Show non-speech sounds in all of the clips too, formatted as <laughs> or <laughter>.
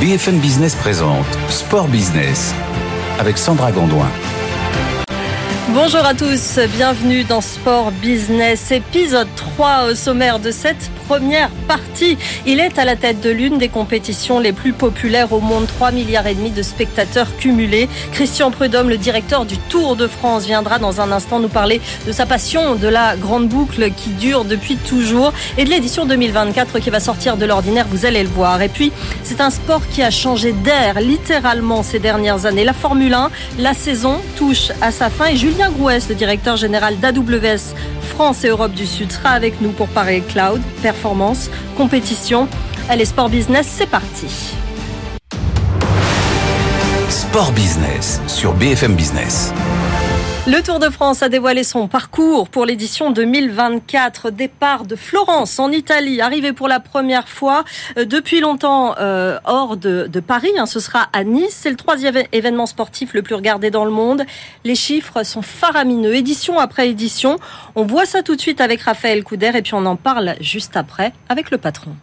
BFM Business présente Sport Business avec Sandra Gondouin. Bonjour à tous, bienvenue dans Sport Business, épisode 3 au sommaire de cette première partie. Il est à la tête de l'une des compétitions les plus populaires au monde, 3 milliards et demi de spectateurs cumulés. Christian Prudhomme, le directeur du Tour de France, viendra dans un instant nous parler de sa passion de la grande boucle qui dure depuis toujours et de l'édition 2024 qui va sortir de l'ordinaire, vous allez le voir. Et puis, c'est un sport qui a changé d'air littéralement ces dernières années. La Formule 1, la saison touche à sa fin et Julien Grouès, le directeur général d'AWS France et Europe du Sud, sera avec nous pour parler cloud, performance, compétition. Allez, Sport Business, c'est parti. Sport Business sur BFM Business. Le Tour de France a dévoilé son parcours pour l'édition 2024. Départ de Florence en Italie, arrivé pour la première fois euh, depuis longtemps euh, hors de, Paris. Hein, ce sera à Nice. C'est le troisième événement sportif le plus regardé dans le monde. Les chiffres sont faramineux, édition après édition. On voit ça tout de suite avec Raphaël Couder et puis on en parle juste après avec le patron.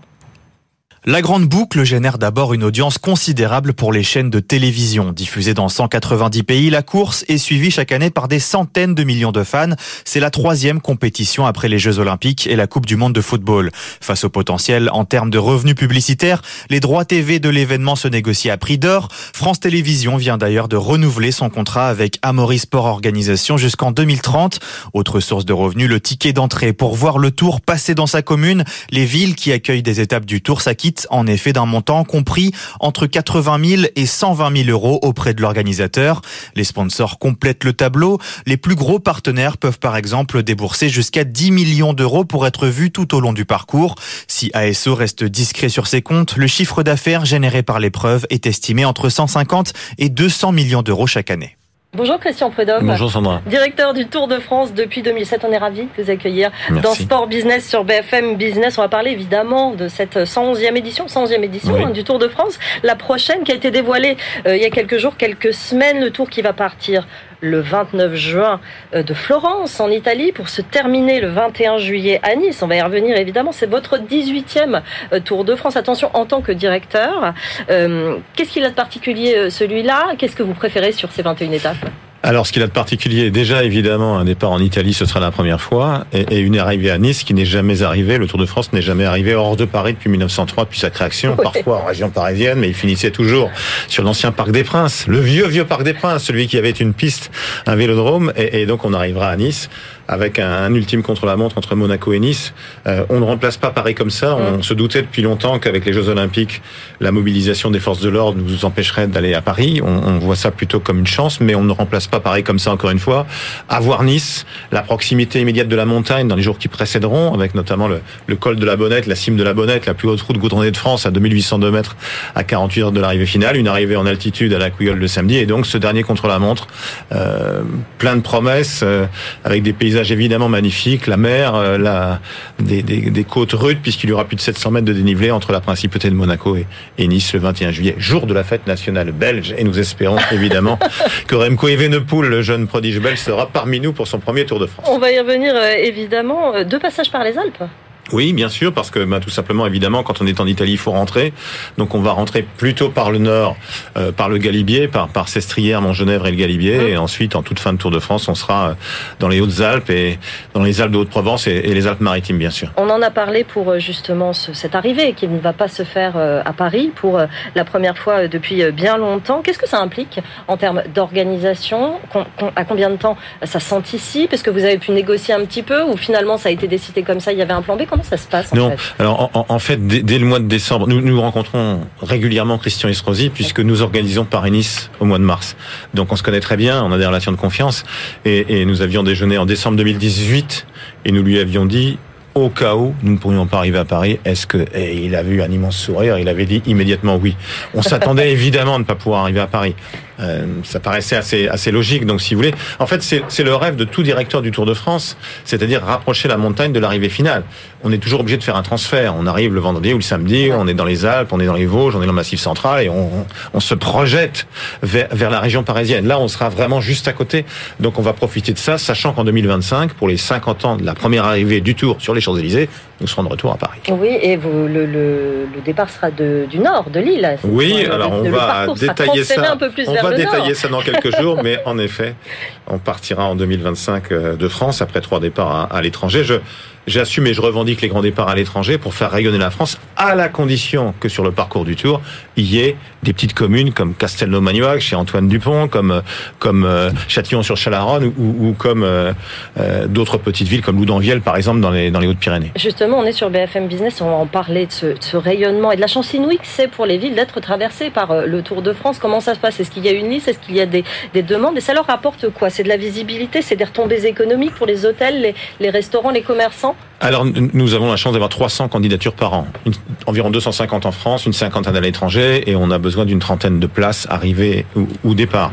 La grande boucle génère d'abord une audience considérable pour les chaînes de télévision. Diffusée dans 190 pays, la course est suivie chaque année par des centaines de millions de fans. C'est la troisième compétition après les Jeux Olympiques et la Coupe du Monde de football. Face au potentiel en termes de revenus publicitaires, les droits TV de l'événement se négocient à prix d'or. France Télévisions vient d'ailleurs de renouveler son contrat avec Amaury Sport Organisation jusqu'en 2030. Autre source de revenus, le ticket d'entrée pour voir le tour passer dans sa commune. Les villes qui accueillent des étapes du tour s'acquittent en effet d'un montant compris entre 80 000 et 120 000 euros auprès de l'organisateur. Les sponsors complètent le tableau. Les plus gros partenaires peuvent par exemple débourser jusqu'à 10 millions d'euros pour être vus tout au long du parcours. Si ASO reste discret sur ses comptes, le chiffre d'affaires généré par l'épreuve est estimé entre 150 et 200 millions d'euros chaque année. Bonjour Christian Prudhomme. Bonjour Sandra. Directeur du Tour de France depuis 2007. On est ravis de vous accueillir Merci. dans Sport Business sur BFM Business. On va parler évidemment de cette 111e édition, 111e édition oui. hein, du Tour de France. La prochaine qui a été dévoilée euh, il y a quelques jours, quelques semaines. Le tour qui va partir le 29 juin euh, de Florence en Italie pour se terminer le 21 juillet à Nice. On va y revenir évidemment. C'est votre 18e euh, Tour de France. Attention, en tant que directeur, euh, qu'est-ce qu'il a de particulier celui-là? Qu'est-ce que vous préférez sur ces 21 étapes? Alors, ce qu'il a de particulier, déjà évidemment, un départ en Italie, ce sera la première fois, et, et une arrivée à Nice qui n'est jamais arrivée. Le Tour de France n'est jamais arrivé hors de Paris depuis 1903, depuis sa création, parfois en région parisienne, mais il finissait toujours sur l'ancien Parc des Princes, le vieux vieux Parc des Princes, celui qui avait une piste, un vélodrome, et, et donc on arrivera à Nice avec un, un, ultime contre-la-montre entre Monaco et Nice. Euh, on ne remplace pas Paris comme ça. On mmh. se doutait depuis longtemps qu'avec les Jeux Olympiques, la mobilisation des forces de l'ordre nous empêcherait d'aller à Paris. On, on, voit ça plutôt comme une chance, mais on ne remplace pas Paris comme ça encore une fois. Avoir Nice, la proximité immédiate de la montagne dans les jours qui précéderont, avec notamment le, le col de la Bonnette, la cime de la Bonnette, la plus haute route goudronnée de France à 2802 mètres à 48 heures de l'arrivée finale, une arrivée en altitude à la Couilleule le samedi, et donc ce dernier contre-la-montre, euh, plein de promesses, euh, avec des paysages évidemment magnifiques, la mer, euh, des, côtes rudes, puisqu'il y aura plus de 700 mètres de dénivelé entre la principauté de Monaco et, et, Nice le 21 juillet, jour de la fête nationale belge. Et nous espérons <laughs> évidemment que Remco Evenepoel, le jeune prodige belge, sera parmi nous pour son premier Tour de France. On va y revenir euh, évidemment. Deux passages par les Alpes. Oui, bien sûr, parce que bah, tout simplement, évidemment, quand on est en Italie, il faut rentrer. Donc on va rentrer plutôt par le nord, euh, par le Galibier, par, par Sestrières, Montgenèvre et le Galibier. Mmh. Et ensuite, en toute fin de Tour de France, on sera euh, dans les Hautes-Alpes et dans les Alpes de Haute-Provence et, et, les Alpes-Maritimes, bien sûr. On en a parlé pour euh, justement ce, cette arrivée qui ne va pas se faire à Paris pour la première fois depuis bien longtemps. Qu'est-ce que ça implique en termes d'organisation? À combien de temps ça s'anticipe? Est-ce que vous avez pu négocier un petit peu ou finalement ça a été décidé comme ça Il y avait un plan B? Comment ça se passe en Non, fait alors en, en, fait, dès, dès, le mois de décembre, nous, nous rencontrons régulièrement Christian Estrosi puisque nous organisons Paris-Nice au mois de mars. Donc on se connaît très bien, on a des relations de confiance et, et nous avions déjeuné en décembre 2018 et nous lui avions dit au cas où nous ne pourrions pas arriver à Paris, est-ce que et il avait eu un immense sourire, il avait dit immédiatement oui. On s'attendait <laughs> évidemment à ne pas pouvoir arriver à Paris. Euh, ça paraissait assez assez logique. Donc, si vous voulez, en fait, c'est le rêve de tout directeur du Tour de France, c'est-à-dire rapprocher la montagne de l'arrivée finale. On est toujours obligé de faire un transfert. On arrive le vendredi ou le samedi, on est dans les Alpes, on est dans les Vosges, on est dans le Massif central et on, on, se projette vers, vers la région parisienne. Là, on sera vraiment juste à côté. Donc, on va profiter de ça, sachant qu'en 2025, pour les 50 ans de la première arrivée du Tour sur les Champs-Élysées, nous serons de retour à Paris. Oui, et vous, le, le, départ sera de, du nord, de Lille. Oui, alors on va détailler ça. Un peu plus on va détailler ça dans quelques jours, mais <laughs> en effet, on partira en 2025 euh, de France après trois départs à, à l'étranger. Je J'assume et je revendique les grands départs à l'étranger pour faire rayonner la France, à la condition que sur le parcours du Tour, il y ait des petites communes comme Castelnau-Magnoac, chez Antoine Dupont, comme comme euh, Châtillon-sur-Chalaronne ou, ou, comme euh, euh, d'autres petites villes comme Loudanvielle, par exemple, dans les dans les Hautes-Pyrénées. Justement, on est sur BFM Business, on va en parler de ce, de ce rayonnement et de la chance inouïe que c'est pour les villes d'être traversées par le Tour de France. Comment ça se passe? Est-ce qu'il y a une liste? Est-ce qu'il y a des, des demandes? Et ça leur rapporte quoi? C'est de la visibilité, c'est des retombées économiques pour les hôtels, les, les restaurants, les commerçants? Alors, nous avons la chance d'avoir 300 candidatures par an. environ 250 en France, une cinquantaine à l'étranger, et on a besoin d'une trentaine de places arrivées ou, départ.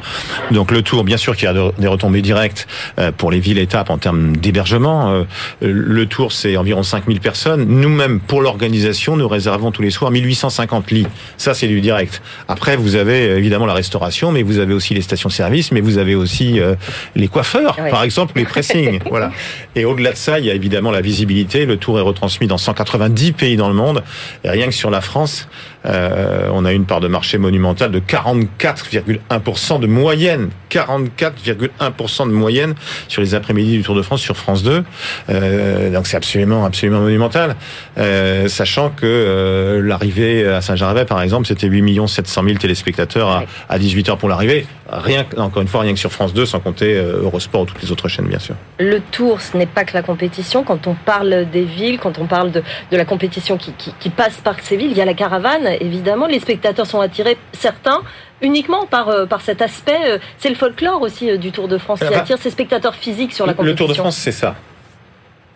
Donc, le tour, bien sûr qu'il y a des retombées directes euh, pour les villes-étapes en termes d'hébergement. Euh, le tour, c'est environ 5000 personnes. Nous-mêmes, pour l'organisation, nous réservons tous les soirs 1850 lits. Ça, c'est du direct. Après, vous avez évidemment la restauration, mais vous avez aussi les stations-service, mais vous avez aussi euh, les coiffeurs, par exemple, les pressings. <laughs> voilà. Et au-delà de ça, il y a évidemment la le tour est retransmis dans 190 pays dans le monde. Rien que sur la France, euh, on a une part de marché monumentale de 44,1% de moyenne. 44,1% de moyenne sur les après-midi du Tour de France sur France 2. Euh, donc c'est absolument, absolument monumental. Euh, sachant que euh, l'arrivée à Saint-Gervais, par exemple, c'était 8 700 000 téléspectateurs à, à 18 h pour l'arrivée. Rien, encore une fois, rien que sur France 2, sans compter euh, Eurosport ou toutes les autres chaînes, bien sûr. Le Tour, ce n'est pas que la compétition. Quand on parle des villes, quand on parle de, de la compétition qui, qui, qui passe par ces villes, il y a la caravane évidemment. Les spectateurs sont attirés, certains, uniquement par, euh, par cet aspect. Euh, c'est le folklore aussi euh, du Tour de France qui attire ces spectateurs physiques sur la compétition. Le Tour de France, c'est ça.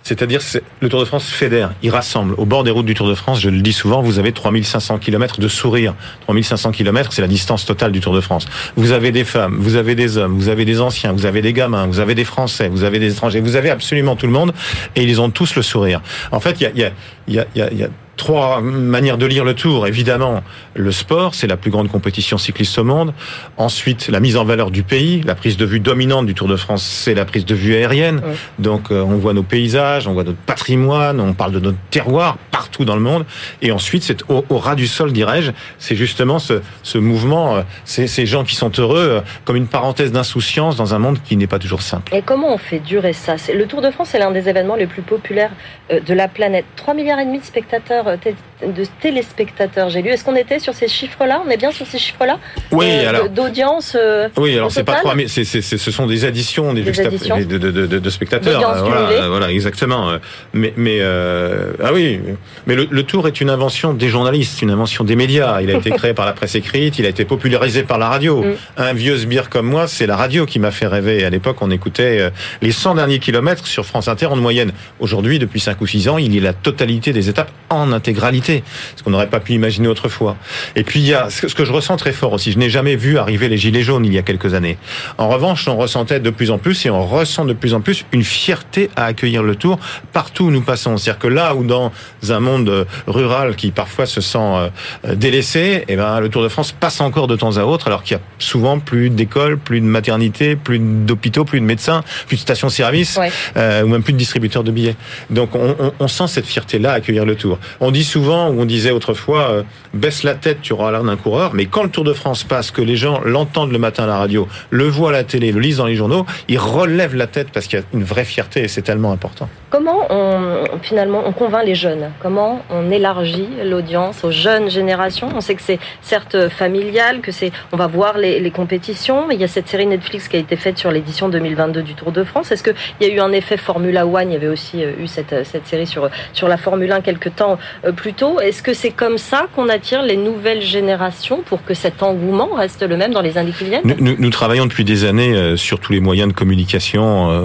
C'est-à-dire, le Tour de France fédère, il rassemble. Au bord des routes du Tour de France, je le dis souvent, vous avez 3500 km de sourire. 3500 km, c'est la distance totale du Tour de France. Vous avez des femmes, vous avez des hommes, vous avez des anciens, vous avez des gamins, vous avez des Français, vous avez des étrangers, vous avez absolument tout le monde, et ils ont tous le sourire. En fait, il y a, y, a, y, a, y a trois manières de lire le tour. Évidemment, le sport, c'est la plus grande compétition cycliste au monde. Ensuite, la mise en valeur du pays. La prise de vue dominante du Tour de France, c'est la prise de vue aérienne. Donc, euh, on voit nos paysages, on voit notre patrimoine, on parle de notre terroir partout dans le monde. Et ensuite, c'est au, ras du sol, dirais-je, c'est justement ce, ce mouvement, euh, ces, ces gens qui sont heureux, euh, comme une parenthèse d'insouciance dans un monde qui n'est pas toujours simple. Et comment on fait durer ça? Le Tour de France, c'est l'un des événements les plus populaires de la planète. 3 milliards et demi de spectateurs de téléspectateurs, j'ai lu. Est-ce qu'on était sur ces chiffres-là? On est bien sur ces chiffres-là? Oui, euh, alors. D'audience euh, Oui, alors c'est pas 3 mais c'est, ce sont des additions des, des additions. De, de, de, de, spectateurs. Voilà, voilà, exactement. Mais, mais euh, ah oui, mais le, le, tour est une invention des journalistes, une invention des médias. Il a été <laughs> créé par la presse écrite, il a été popularisé par la radio. Mm. Un vieux sbire comme moi, c'est la radio qui m'a fait rêver. À l'époque, on écoutait euh, les 100 derniers kilomètres sur France Inter en moyenne. Aujourd'hui, depuis 5 ou 6 ans, il y a la totalité des étapes en intégralité, ce qu'on n'aurait pas pu imaginer autrefois. Et puis il y a ce que je ressens très fort aussi, je n'ai jamais vu arriver les gilets jaunes il y a quelques années. En revanche, on ressentait de plus en plus et on ressent de plus en plus une fierté à accueillir le Tour partout où nous passons. C'est-à-dire que là où dans un monde rural qui parfois se sent euh, délaissé, eh ben le Tour de France passe encore de temps à autre alors qu'il y a souvent plus d'écoles, plus de maternités, plus d'hôpitaux, plus de médecins, plus de stations-service euh, ou même plus de distributeurs de billets. Donc on, on, on sent cette fierté-là à accueillir le Tour. On dit souvent, ou on disait autrefois, euh, baisse la tête, tu auras l'air d'un coureur. Mais quand le Tour de France passe, que les gens l'entendent le matin à la radio, le voient à la télé, le lisent dans les journaux, ils relèvent la tête parce qu'il y a une vraie fierté et c'est tellement important. Comment on, finalement on convainc les jeunes? Comment on élargit l'audience aux jeunes générations? On sait que c'est certes familial, que c'est on va voir les, compétitions. Il y a cette série Netflix qui a été faite sur l'édition 2022 du Tour de France. Est-ce qu'il y a eu un effet Formula One Il y avait aussi euh, eu cette, série sur, sur la Formule 1 quelques temps plus tôt. Est-ce que c'est comme ça qu'on attire les nouvelles générations pour que cet engouement reste le même dans les années nous, travaillons depuis des années euh, sur tous les moyens de communication, euh,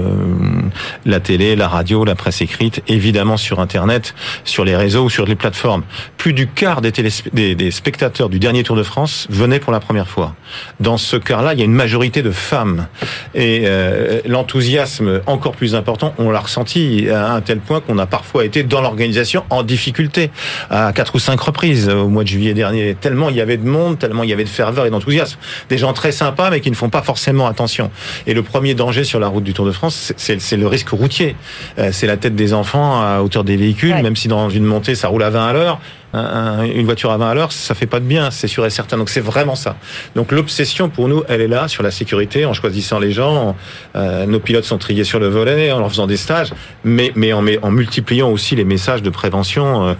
la télé, la radio, la presse écrite, évidemment sur Internet, sur les réseaux ou sur les plateformes. Plus du quart des, spectateurs du dernier Tour de France venaient pour la première fois. Dans ce quart-là, il y a une majorité de femmes. Et euh, l'enthousiasme encore plus important, on l'a ressenti à un tel point qu'on a parfois été dans l'organisation en difficulté à quatre ou cinq reprises au mois de juillet dernier. Tellement il y avait de monde, tellement il y avait de ferveur et d'enthousiasme. Des gens très sympas, mais qui ne font pas forcément attention. Et le premier danger sur la route du Tour de France, c'est le risque routier. Euh, c'est la tête des enfants à hauteur des véhicules, même si dans une montée ça roule à 20 à l'heure une voiture à 20 à l'heure, ça fait pas de bien, c'est sûr et certain. Donc c'est vraiment ça. Donc l'obsession pour nous, elle est là sur la sécurité, en choisissant les gens. Euh, nos pilotes sont triés sur le volet, en leur faisant des stages, mais mais en, en multipliant aussi les messages de prévention. Euh,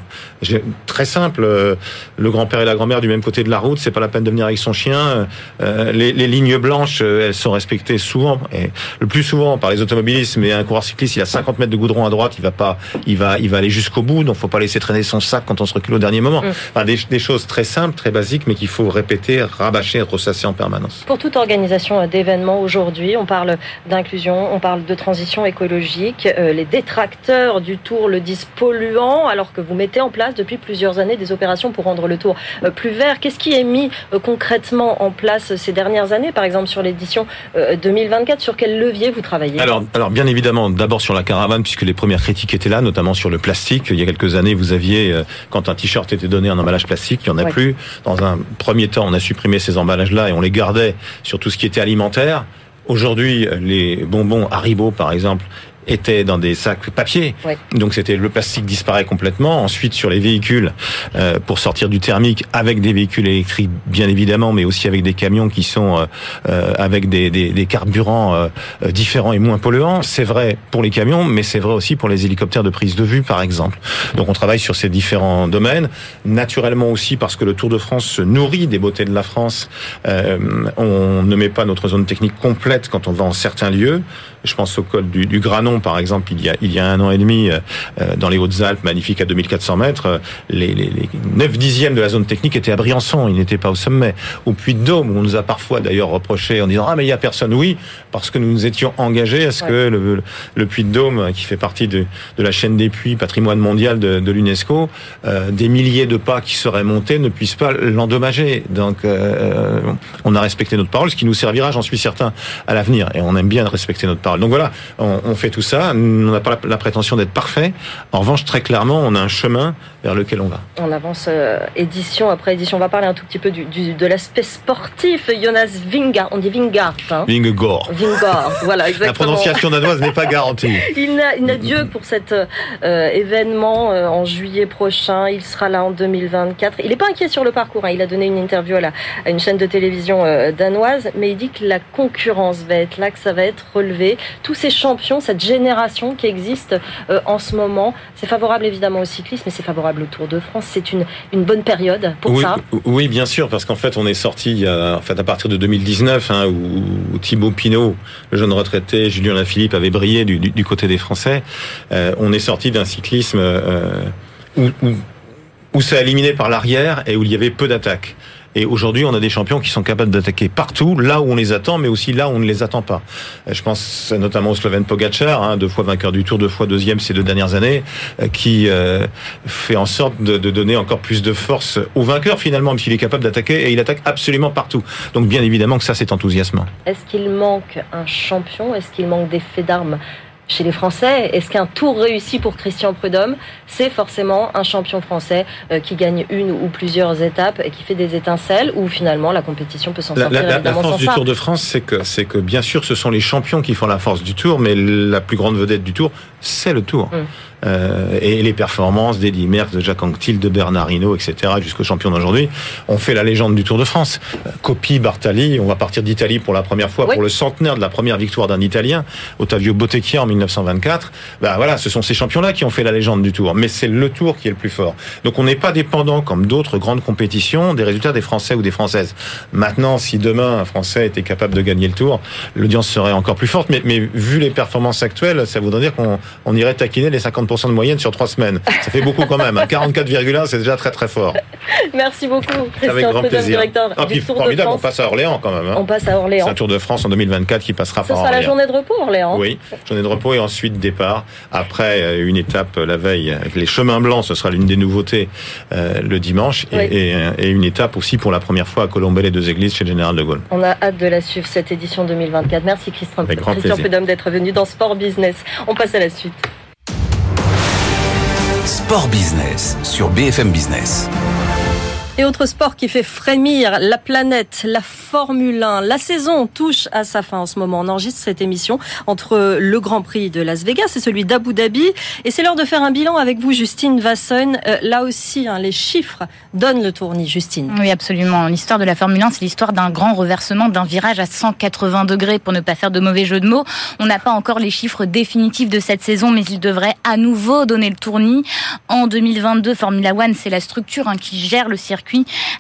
très simple. Euh, le grand-père et la grand-mère du même côté de la route, c'est pas la peine de venir avec son chien. Euh, les, les, lignes blanches, elles sont respectées souvent, et le plus souvent par les automobilistes. Mais un coureur cycliste, il a 50 mètres de goudron à droite, il va pas, il va, il va aller jusqu'au bout. Donc faut pas laisser traîner son sac quand on se recule dernier moment. Mm. des, choses très simples, très basiques, mais qu'il faut répéter, rabâcher, ressasser en permanence. Pour toute organisation d'événements aujourd'hui, on parle d'inclusion, on parle de transition écologique. Euh, les détracteurs du Tour le disent polluant, alors que vous mettez en place depuis plusieurs années des opérations pour rendre le Tour euh, plus vert. Qu'est-ce qui est mis euh, concrètement en place ces dernières années, par exemple sur l'édition 2024 Sur quel levier vous travaillez? Alors, alors, bien évidemment, d'abord sur la caravane, puisque les premières critiques étaient là, notamment sur le plastique. Il y a quelques années, vous aviez, quand un t-shirt t-shirt était donné en emballage plastique, il n'y en a plus. Dans un premier temps, on a supprimé ces emballages-là et on les gardait sur tout ce qui était alimentaire. Aujourd'hui, les bonbons Haribo, par exemple, étaient dans des sacs papier. Donc c'était le plastique disparaît complètement. Ensuite sur les véhicules euh, pour sortir du thermique avec des véhicules électriques bien évidemment, mais aussi avec des camions qui sont euh, euh avec des, des, des carburants euh, euh, différents et moins polluants. C'est vrai pour les camions, mais c'est vrai aussi pour les hélicoptères de prise de vue par exemple. Donc on travaille sur ces différents domaines. Naturellement aussi parce que le Tour de France se nourrit des beautés de la France. on ne met pas notre zone technique complète quand on va en certains lieux. Je pense au col du, du Granon, par exemple, il y a, il y a un an et demi, euh, euh, dans les Hautes-Alpes, magnifique à 2400 mètres, euh, les, les, les 9 dixièmes de la zone technique étaient à Briançon, ils n'étaient pas au sommet. Au Puy-de-Dôme, on nous a parfois d'ailleurs reproché en disant ah mais il y a personne. Oui, parce que nous nous étions engagés à ce que le, le Puy-de-Dôme, qui fait partie de, de, la chaîne des puits, patrimoine mondial de, de l'UNESCO, euh, des milliers de pas qui seraient montés ne puissent pas l'endommager. Donc euh, on a respecté notre parole, ce qui nous servira, j'en suis certain, à l'avenir. Et on aime bien respecter notre parole. Donc voilà, on, fait tout ça. On n'a pas la, prétention d'être parfait. En revanche, très clairement, on a un chemin vers lequel on va. On avance euh, édition après édition. On va parler un tout petit peu du, de l'aspect sportif. Jonas Vinga, on dit Vingard. Hein Vingegor. Vingard, <laughs> voilà, exactement. La prononciation danoise n'est pas garantie. <laughs> il n'a Dieu pour cet euh, événement euh, en juillet prochain. Il sera là en 2024. Il n'est pas inquiet sur le parcours. Hein. Il a donné une interview à, la, à une chaîne de télévision danoise, mais il dit que la concurrence va être là, que ça va être relevé tous ces champions, cette génération qui existe euh, en ce moment. C'est favorable évidemment au cyclisme, mais c'est favorable au Tour de France. C'est une, une bonne période pour oui, ça. Oui, bien sûr, parce qu'en fait, on est sorti en fait, à partir de 2019, hein, où, Thibaut Pinot, le jeune retraité, Julien Lafilippe avait brillé du, du, côté des Français. Euh, on est sorti d'un cyclisme euh, où, où, où ça éliminé par l'arrière et où il y avait peu d'attaques. Et aujourd'hui, on a des champions qui sont capables d'attaquer partout, là où on les attend, mais aussi là où on ne les attend pas. Euh, je pense notamment au Slovène Pogacar, hein, deux fois vainqueur du Tour, deux fois deuxième ces deux dernières années, euh, qui euh, fait en sorte de, donner encore plus de force au vainqueur finalement, même s'il est capable d'attaquer, et il attaque absolument partout. Donc bien évidemment que ça, c'est enthousiasmant. Est-ce qu'il manque un champion? Est-ce qu'il manque des faits d'armes? Chez les Français. Est-ce qu'un tour réussi pour Christian Prudhomme, c'est forcément un champion français euh, qui gagne une ou plusieurs étapes et qui fait des étincelles, ou finalement la compétition peut s'en sortir La, la, force du Tour de France, c'est que, c'est que bien sûr, ce sont les champions qui font la force du Tour, mais la plus grande vedette du Tour, c'est le Tour. Mm. Euh, et les performances d'Eddie Merckx, de Jacques Anquetil, de Bernard Hinault, etc., jusqu'au champion d'aujourd'hui, ont fait la légende du Tour de France. Euh, Coppi, Bartali, on va partir d'Italie pour la première fois, pour le centenaire de la première victoire d'un Italien, Ottavio Bottecchia en 1924. Ben voilà, ce sont ces champions-là qui ont fait la légende du Tour. Mais c'est le Tour qui est le plus fort. Donc on n'est pas dépendant, comme d'autres grandes compétitions, des résultats des Français ou des Françaises. Maintenant, si demain un Français était capable de gagner le Tour, l'audience serait encore plus forte. Mais, mais vu les performances actuelles, ça voudrait dire qu'on on irait taquiner les 50 de moyenne sur trois semaines. Ça fait beaucoup quand même. 44,1, hein. c'est déjà très très fort. Merci beaucoup, Christian Avec grand plaisir. directeur ah, formidable, on passe à Orléans quand même. Hein. On passe à Orléans. C'est un Tour de France en 2024 qui passera par Orléans. Ce sera la journée de repos, Orléans. Oui, journée de repos et ensuite départ. Après euh, une étape la veille avec les chemins blancs, ce sera l'une des nouveautés euh, le dimanche. Et, et, une étape aussi pour la première fois à Colombey les deux églises chez le général de Gaulle. On a hâte de la suivre cette édition 2024. Merci Christian, Christian Prudhomme d'être venu dans Sport Business. On passe à la suite. Sport Business sur BFM Business. Et autre sport qui fait frémir la planète, la Formule 1. La saison touche à sa fin en ce moment. On enregistre cette émission entre le Grand Prix de Las Vegas et celui d'Abu Dhabi. Et c'est l'heure de faire un bilan avec vous, Justine Vasson. Euh, là aussi, hein, les chiffres donnent le tournis, Justine. Oui, absolument. L'histoire de la Formule 1, c'est l'histoire d'un grand reversement, d'un virage à 180 degrés pour ne pas faire de mauvais jeu de mots. On n'a pas encore les chiffres définitifs de cette saison, mais il devrait à nouveau donner le tournis. En 2022, Formula One, c'est la structure hein, qui gère le circuit,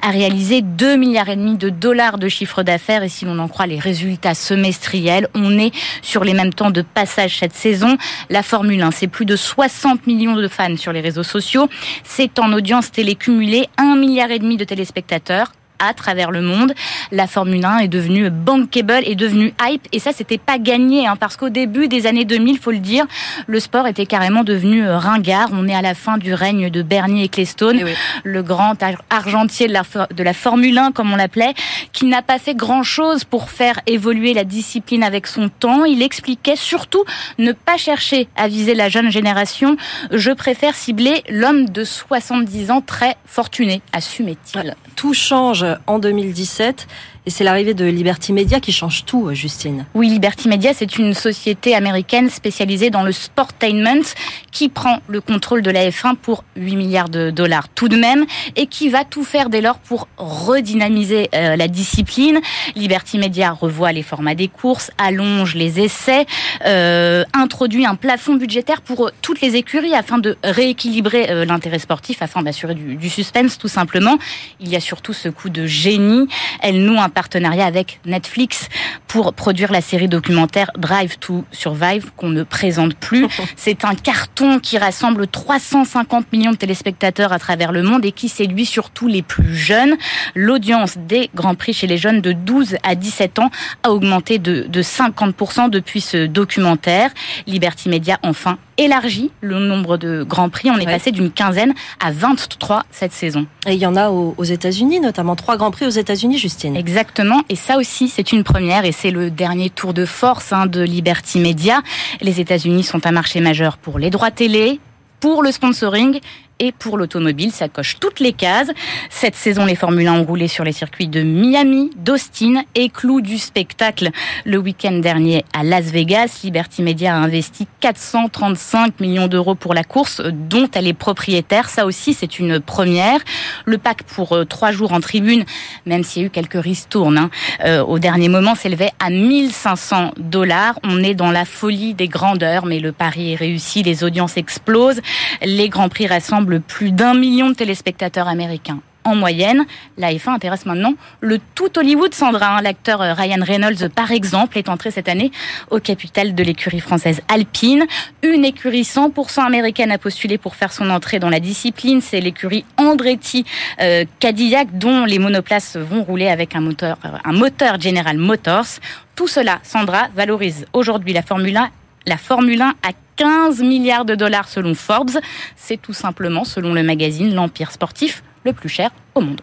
a réalisé 2 milliards et demi de dollars de chiffre d'affaires et si l'on en croit les résultats semestriels, on est sur les mêmes temps de passage cette saison. La Formule 1, c'est plus de 60 millions de fans sur les réseaux sociaux. C'est en audience télé cumulée 1 milliard et demi de téléspectateurs à travers le monde. La Formule 1 est devenue bankable, est devenue hype, et ça, c'était pas gagné, hein, parce qu'au début des années 2000, faut le dire, le sport était carrément devenu euh, ringard. On est à la fin du règne de Bernie Ecclestone, eh le grand argentier de la, de la Formule 1, comme on l'appelait, qui n'a pas fait grand-chose pour faire évoluer la discipline avec son temps. Il expliquait surtout ne pas chercher à viser la jeune génération. Je préfère cibler l'homme de 70 ans très fortuné, assumait-il. Tout change en 2017 et c'est l'arrivée de Liberty Media qui change tout, euh, Justine. Oui, Liberty Media, c'est une société américaine spécialisée dans le sportainment qui prend le contrôle de la F1 pour 8 milliards de dollars tout de même et qui va tout faire dès lors pour redynamiser euh, la discipline. Liberty Media revoit les formats des courses, allonge les essais, euh, introduit un plafond budgétaire pour toutes les écuries afin de rééquilibrer l'intérêt sportif, afin d'assurer du, du, suspense tout simplement. Il y a surtout ce coup de génie. Elle noue un partenariat avec Netflix pour produire la série documentaire Drive to Survive qu'on ne présente plus. <laughs> C'est un carton qui rassemble 350 millions de téléspectateurs à travers le monde et qui séduit surtout les plus jeunes. L'audience des Grands Prix chez les jeunes de 12 à 17 ans a augmenté de, de 50% depuis ce documentaire. Liberty Media enfin élargi le nombre de grands prix. On est passé d'une quinzaine à 23 cette saison. Et il y en a aux, États-Unis, notamment trois grands prix aux États-Unis, Justine. Exactement. Et ça aussi, c'est une première. Et c'est le dernier tour de force hein, de Liberty Media. Les États-Unis sont un marché majeur pour les droits télé, pour le sponsoring et pour l'automobile. Ça coche toutes les cases. Cette saison, les Formule 1 ont roulé sur les circuits de Miami, d'Austin et clou du spectacle. Le week-end dernier à Las Vegas, Liberty Media a investi 435 millions d'euros pour la course dont elle est propriétaire. Ça aussi, c'est une première. Le pack pour euh, trois jours en tribune, même s'il y a eu quelques ristournes, hein, euh, au dernier moment s'élevait à 1500 dollars. On est dans la folie des grandeurs, mais le pari est réussi, les audiences explosent. Les Grands Prix rassemblent plus d'un million de téléspectateurs américains en moyenne. La F1 intéresse maintenant le tout Hollywood. Sandra, hein. l'acteur euh, Ryan Reynolds, par exemple, est entré cette année au capital de l'écurie française Alpine. Une écurie 100% américaine a postulé pour faire son entrée dans la discipline. C'est l'écurie Andretti euh, Cadillac, dont les monoplaces vont rouler avec un moteur, euh, un moteur General Motors. Tout cela, Sandra, valorise aujourd'hui la Formule 1 la Formule 1 à 15 milliards de dollars selon Forbes. C'est tout simplement, selon le magazine L'Empire sportif, le plus cher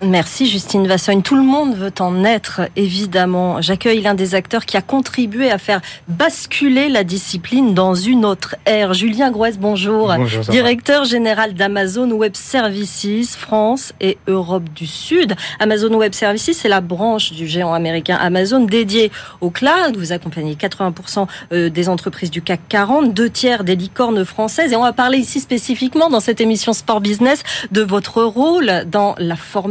Merci Justine Vassogne. Tout le monde veut en être, évidemment. J'accueille l'un des acteurs qui a contribué à faire basculer la discipline dans une autre ère. Julien Grouès, bonjour. bonjour Directeur général d'Amazon Web Services France et Europe du Sud. Amazon Web Services, c'est la branche du géant américain Amazon dédiée au cloud. Vous accompagnez 80% euh, des entreprises du CAC 40, deux tiers des licornes françaises. Et on va parler ici spécifiquement dans cette émission Sport Business de votre rôle dans la formation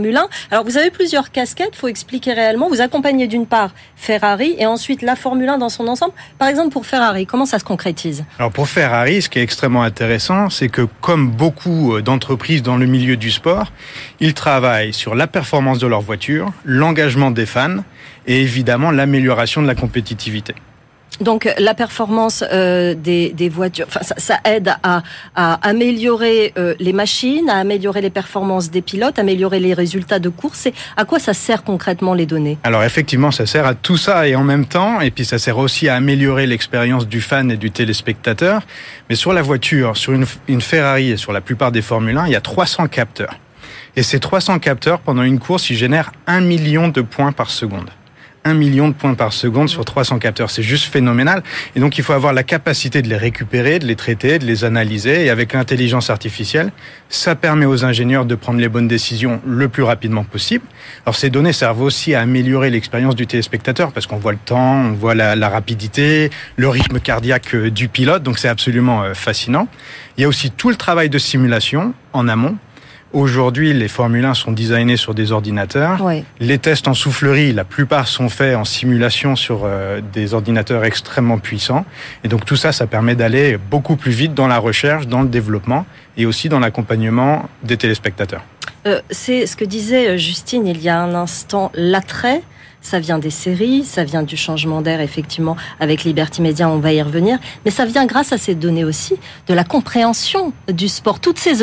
alors vous avez plusieurs casquettes, il faut expliquer réellement. Vous accompagnez d'une part Ferrari et ensuite la Formule 1 dans son ensemble. Par exemple pour Ferrari, comment ça se concrétise? Alors pour Ferrari, ce qui est extrêmement intéressant, c'est que comme beaucoup d'entreprises dans le milieu du sport, ils travaillent sur la performance de leur voiture, l'engagement des fans et évidemment l'amélioration de la compétitivité. Donc la performance euh, des, des, voitures, enfin, ça, ça, aide à, à améliorer euh, les machines, à améliorer les performances des pilotes, améliorer les résultats de course. Et à quoi ça sert concrètement les données? Alors effectivement, ça sert à tout ça et en même temps, et puis ça sert aussi à améliorer l'expérience du fan et du téléspectateur. Mais sur la voiture, sur une, une Ferrari et sur la plupart des Formule 1, il y a 300 capteurs. Et ces 300 capteurs, pendant une course, ils génèrent un million de points par seconde. 1 million de points par seconde sur 300 capteurs. C'est juste phénoménal. Et donc, il faut avoir la capacité de les récupérer, de les traiter, de les analyser. Et avec l'intelligence artificielle, ça permet aux ingénieurs de prendre les bonnes décisions le plus rapidement possible. Alors, ces données servent aussi à améliorer l'expérience du téléspectateur parce qu'on voit le temps, on voit la, rapidité, le rythme cardiaque euh, du pilote. Donc, c'est absolument euh, fascinant. Il y a aussi tout le travail de simulation en amont Aujourd'hui, les Formule 1 sont designés sur des ordinateurs. Les tests en soufflerie, la plupart sont faits en simulation sur euh, des ordinateurs extrêmement puissants. Et donc tout ça, ça permet d'aller beaucoup plus vite dans la recherche, dans le développement et aussi dans l'accompagnement des téléspectateurs. Euh, c'est ce que disait euh, Justine il y a un instant, l'attrait. Ça vient des séries, ça vient du changement d'air, effectivement, avec Liberty Media, on va y revenir. Mais ça vient grâce à ces données aussi, de la compréhension du sport. Toutes ces,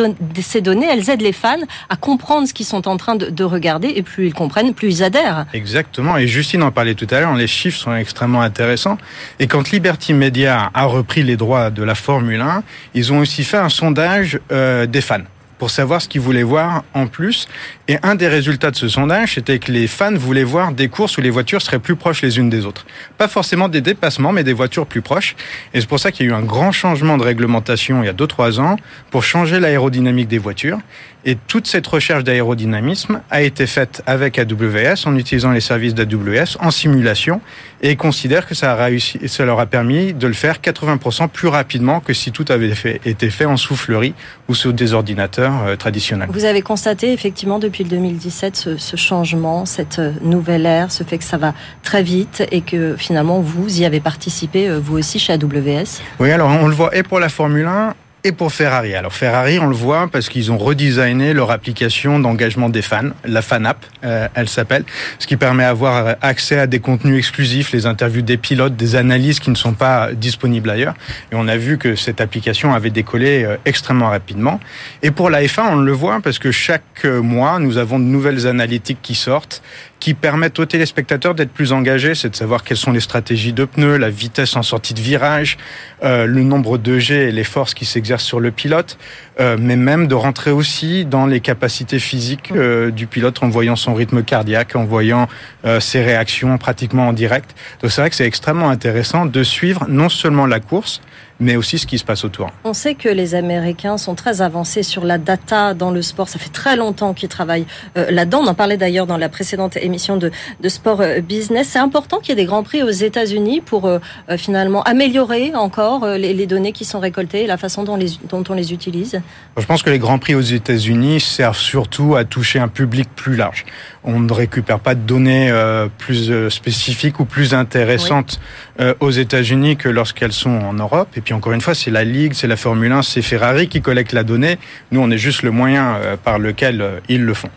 données, elles aident les fans à comprendre ce qu'ils sont en train de, de, regarder. Et plus ils comprennent, plus ils adhèrent. Exactement. Et Justine en parlait tout à l'heure, les chiffres sont extrêmement intéressants. Et quand Liberty Media a repris les droits de la Formule 1, ils ont aussi fait un sondage euh, des fans pour savoir ce qu'ils voulaient voir en plus. Et un des résultats de ce sondage, c'était que les fans voulaient voir des courses où les voitures seraient plus proches les unes des autres. Pas forcément des dépassements, mais des voitures plus proches. Et c'est pour ça qu'il y a eu un grand changement de réglementation il y a 2-3 ans pour changer l'aérodynamique des voitures. Et toute cette recherche d'aérodynamisme a été faite avec AWS en utilisant les services d'AWS en simulation et ils considèrent que ça a réussi, ça leur a permis de le faire 80% plus rapidement que si tout avait fait, été fait en soufflerie ou sur des ordinateurs euh, traditionnels. Vous avez constaté effectivement depuis le 2017 ce, ce, changement, cette euh, nouvelle ère, ce fait que ça va très vite et que finalement vous y avez participé euh, vous aussi chez AWS. Oui, alors on le voit et pour la Formule 1 et pour Ferrari. Alors Ferrari, on le voit parce qu'ils ont redesigné leur application d'engagement des fans, la Fan App, euh, elle s'appelle, ce qui permet d'avoir accès à des contenus exclusifs, les interviews des pilotes, des analyses qui ne sont pas disponibles ailleurs. Et on a vu que cette application avait décollé euh, extrêmement rapidement. Et pour la F1, on le voit parce que chaque mois, nous avons de nouvelles analytiques qui sortent qui permettent aux téléspectateurs d'être plus engagés, c'est de savoir quelles sont les stratégies de pneus, la vitesse en sortie de virage, euh, le nombre de G et les forces qui s'exercent sur le pilote, euh, mais même de rentrer aussi dans les capacités physiques euh, du pilote en voyant son rythme cardiaque, en voyant euh, ses réactions pratiquement en direct. Donc c'est vrai que c'est extrêmement intéressant de suivre non seulement la course, mais aussi ce qui se passe autour. On sait que les Américains sont très avancés sur la data dans le sport. Ça fait très longtemps qu'ils travaillent euh, là-dedans. On en parlait d'ailleurs dans la précédente émission de, de Sport euh, Business. C'est important qu'il y ait des grands prix aux États-Unis pour euh, finalement améliorer encore les, les, données qui sont récoltées et la façon dont, les, dont on les utilise. Je pense que les grands prix aux États-Unis servent surtout à toucher un public plus large. On ne récupère pas de données euh, plus spécifiques ou plus intéressantes oui. euh, aux États-Unis que lorsqu'elles sont en Europe. Et puis encore une fois, c'est la Ligue, c'est la Formule 1, c'est Ferrari qui collecte la donnée. Nous, on est juste le moyen euh, par lequel euh, ils le font.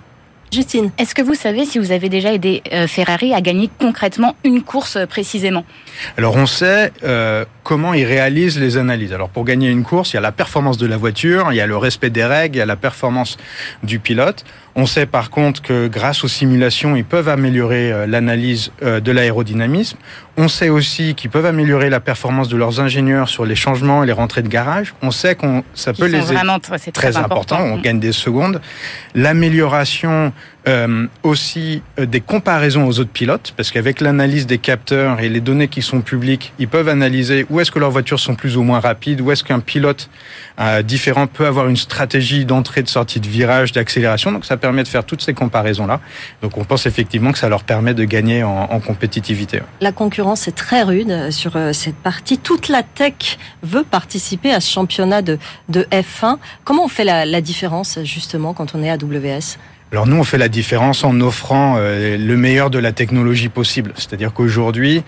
Justine. Est-ce que vous savez si vous avez déjà aidé euh, Ferrari à gagner concrètement une course euh, précisément? Alors on sait euh, comment ils réalisent les analyses. Alors pour gagner une course, il y a la performance de la voiture, il y a le respect des règles, il y a la performance du pilote. On sait par contre que grâce aux simulations, ils peuvent améliorer euh, l'analyse euh, de l'aérodynamisme. On sait aussi qu'ils peuvent améliorer la performance de leurs ingénieurs sur les changements et les rentrées de garage. On sait qu'on ça peut les vraiment c'est très, très important. On gagne des secondes. L'amélioration euh, aussi euh, des comparaisons aux autres pilotes, parce qu'avec l'analyse des capteurs et les données qui sont publiques, ils peuvent analyser où est-ce que leurs voitures sont plus ou moins rapides, où est-ce qu'un pilote euh, différent peut avoir une stratégie d'entrée, de sortie de virage, d'accélération. Donc ça permet de faire toutes ces comparaisons-là. Donc on pense effectivement que ça leur permet de gagner en, en compétitivité. La concurrence est très rude sur cette partie. Toute la tech veut participer à ce championnat de, de F1. Comment on fait la, la différence justement quand on est à WS alors nous, on fait la différence en offrant euh, le meilleur de la technologie possible. C'est-à-dire qu'aujourd'hui,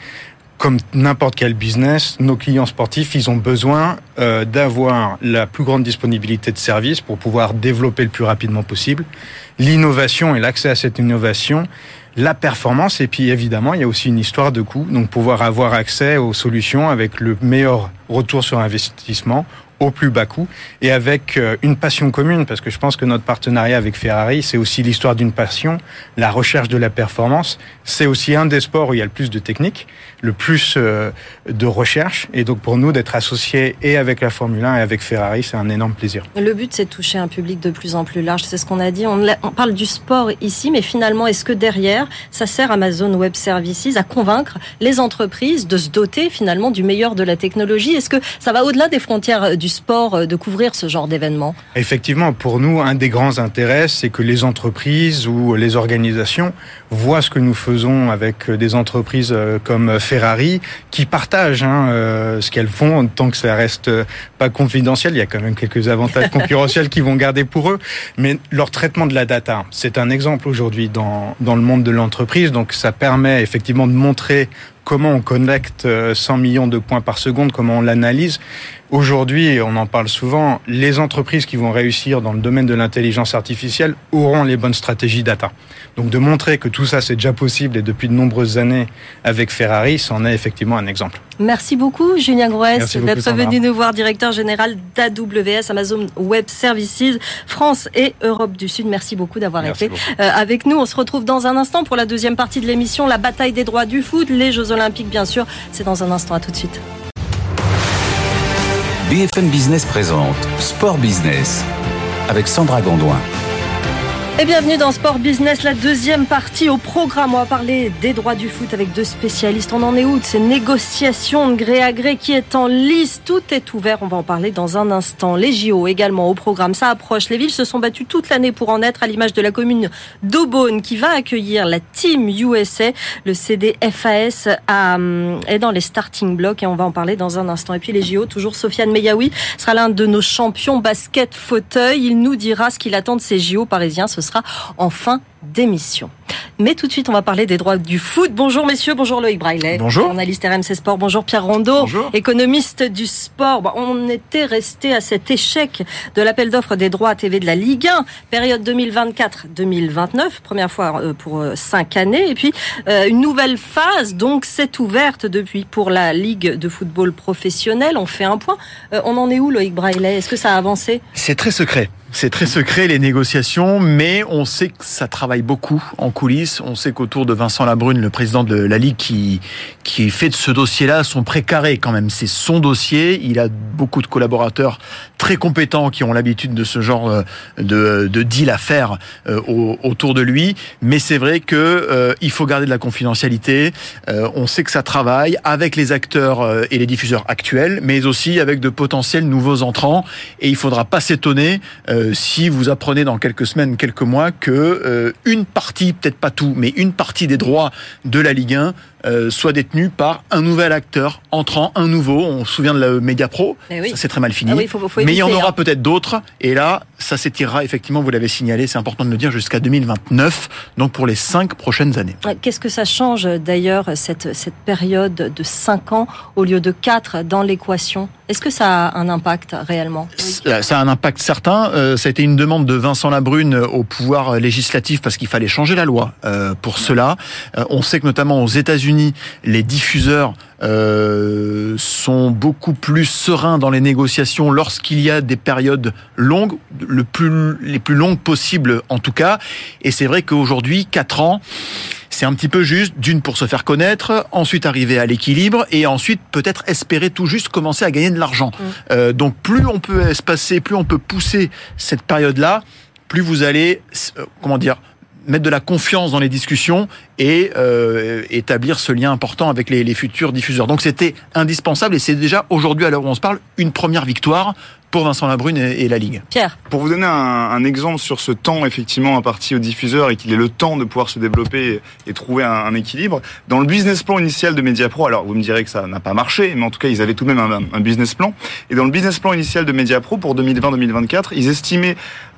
comme n'importe quel business, nos clients sportifs, ils ont besoin euh, d'avoir la plus grande disponibilité de services pour pouvoir développer le plus rapidement possible. L'innovation et l'accès à cette innovation, la performance, et puis évidemment, il y a aussi une histoire de coût. Donc pouvoir avoir accès aux solutions avec le meilleur retour sur investissement au plus bas coût et avec euh, une passion commune parce que je pense que notre partenariat avec Ferrari, c'est aussi l'histoire d'une passion, la recherche de la performance. C'est aussi un des sports où il y a le plus de technique, le plus euh, de recherche et donc pour nous d'être associés et avec la Formule 1 et avec Ferrari, c'est un énorme plaisir. Le but, c'est de toucher un public de plus en plus large. C'est ce qu'on a dit. On, parle du sport ici, mais finalement, est-ce que derrière, ça sert Amazon Web Services à convaincre les entreprises de se doter finalement du meilleur de la technologie? Est-ce que ça va au-delà des frontières du sport euh, de couvrir ce genre d'événement Effectivement, pour nous, un des grands intérêts, c'est que les entreprises ou les organisations voient ce que nous faisons avec des entreprises euh, comme Ferrari, qui partagent hein, euh, ce qu'elles font, tant que ça reste pas confidentiel. Il y a quand même quelques avantages <laughs> concurrentiels qu'ils vont garder pour eux, mais leur traitement de la data, c'est un exemple aujourd'hui dans, dans le monde de l'entreprise. Donc ça permet effectivement de montrer comment on connecte 100 millions de points par seconde, comment on l'analyse. Aujourd'hui, on en parle souvent, les entreprises qui vont réussir dans le domaine de l'intelligence artificielle auront les bonnes stratégies data. Donc de montrer que tout ça c'est déjà possible et depuis de nombreuses années avec Ferrari, c'en est effectivement un exemple. Merci beaucoup Julien Groès d'être venu nous voir, directeur général d'AWS, Amazon Web Services, France et Europe du Sud. Merci beaucoup d'avoir été euh, avec nous. On se retrouve dans un instant pour la deuxième partie de l'émission, la bataille des droits du foot, les Jeux Olympiques bien sûr. C'est dans un instant, à tout de suite. BFM Business présente Sport Business avec Sandra Gondouin. Et bienvenue dans Sport Business, la deuxième partie au programme. On va parler des droits du foot avec deux spécialistes. On en est où de ces négociations de gré à gré qui est en lice? Tout est ouvert. On va en parler dans un instant. Les JO également au programme. Ça approche. Les villes se sont battues toute l'année pour en être à l'image de la commune d'Aubonne qui va accueillir la Team USA. Le CDFAS hum, est dans les starting blocks et on va en parler dans un instant. Et puis les JO, toujours Sofiane Meyaoui sera l'un de nos champions basket fauteuil. Il nous dira ce qu'il attend de ces JO parisiens. Sera en fin d'émission. Mais tout de suite, on va parler des droits du foot. Bonjour messieurs, bonjour Loïc Braillet, bonjour. journaliste RMC Sport, bonjour Pierre Rondeau, bonjour. économiste du sport. on était resté à cet échec de l'appel d'offres des droits TV de la Ligue 1, période 2024-2029, première fois euh, pour euh, cinq années, et puis euh, une nouvelle phase donc s'est ouverte depuis pour la Ligue de football professionnel. On fait un point. On en est où Loïc Braillet? Est-ce que ça a avancé? C'est très secret. C'est très secret les négociations, mais on sait que ça travaille beaucoup en coulisses. On sait qu'autour de Vincent Labrune, le président de la Ligue, qui, qui fait de ce dossier-là son précaré quand même. C'est son dossier. Il a beaucoup de collaborateurs très compétents qui ont l'habitude de ce genre euh, de, de deal à faire euh, autour de lui. Mais c'est vrai que euh, il faut garder de la confidentialité. on sait que ça travaille avec les acteurs et les diffuseurs actuels, mais aussi avec de potentiels nouveaux entrants. Et il faudra pas s'étonner si vous apprenez dans quelques semaines, quelques mois que une partie, peut-être pas tout, mais une partie des droits de la Ligue 1 euh, soit détenu par un nouvel acteur entrant, un nouveau. On se souvient de la Media Pro, oui. ça c'est très mal fini. Ah oui, faut, faut mais il y en aura hein. peut-être d'autres. Et là, ça s'étirera effectivement, vous l'avez signalé, c'est important de le dire, jusqu'à 2029, donc pour les cinq prochaines années. Qu'est-ce que ça change d'ailleurs, cette, cette période de cinq ans au lieu de quatre dans l'équation Est-ce que ça a un impact réellement Ça a un impact certain. Euh, ça a été une demande de Vincent Labrune au pouvoir législatif parce qu'il fallait changer la loi euh, pour cela. Euh, on sait que notamment aux États-Unis, les diffuseurs euh, sont beaucoup plus sereins dans les négociations lorsqu'il y a des périodes longues, le plus, les plus longues possibles en tout cas. Et c'est vrai qu'aujourd'hui, 4 ans, c'est un petit peu juste, d'une pour se faire connaître, ensuite arriver à l'équilibre et ensuite peut-être espérer tout juste commencer à gagner de l'argent. Mmh. Euh, donc plus on peut espacer, plus on peut pousser cette période-là, plus vous allez, euh, comment dire, mettre de la confiance dans les discussions et euh, établir ce lien important avec les, les futurs diffuseurs. Donc c'était indispensable et c'est déjà aujourd'hui, à l'heure où on se parle, une première victoire pour Vincent Labrune et, et la Ligue. Pierre. Pour vous donner un, un, exemple sur ce temps effectivement imparti aux diffuseurs et qu'il ait le temps de pouvoir se développer et, et trouver un, un, équilibre, dans le business plan initial de Mediapro, alors vous me direz que ça n'a pas marché, mais en tout cas ils avaient tout de même un, un business plan, et dans le business plan initial de Mediapro pour 2020-2024, ils estimaient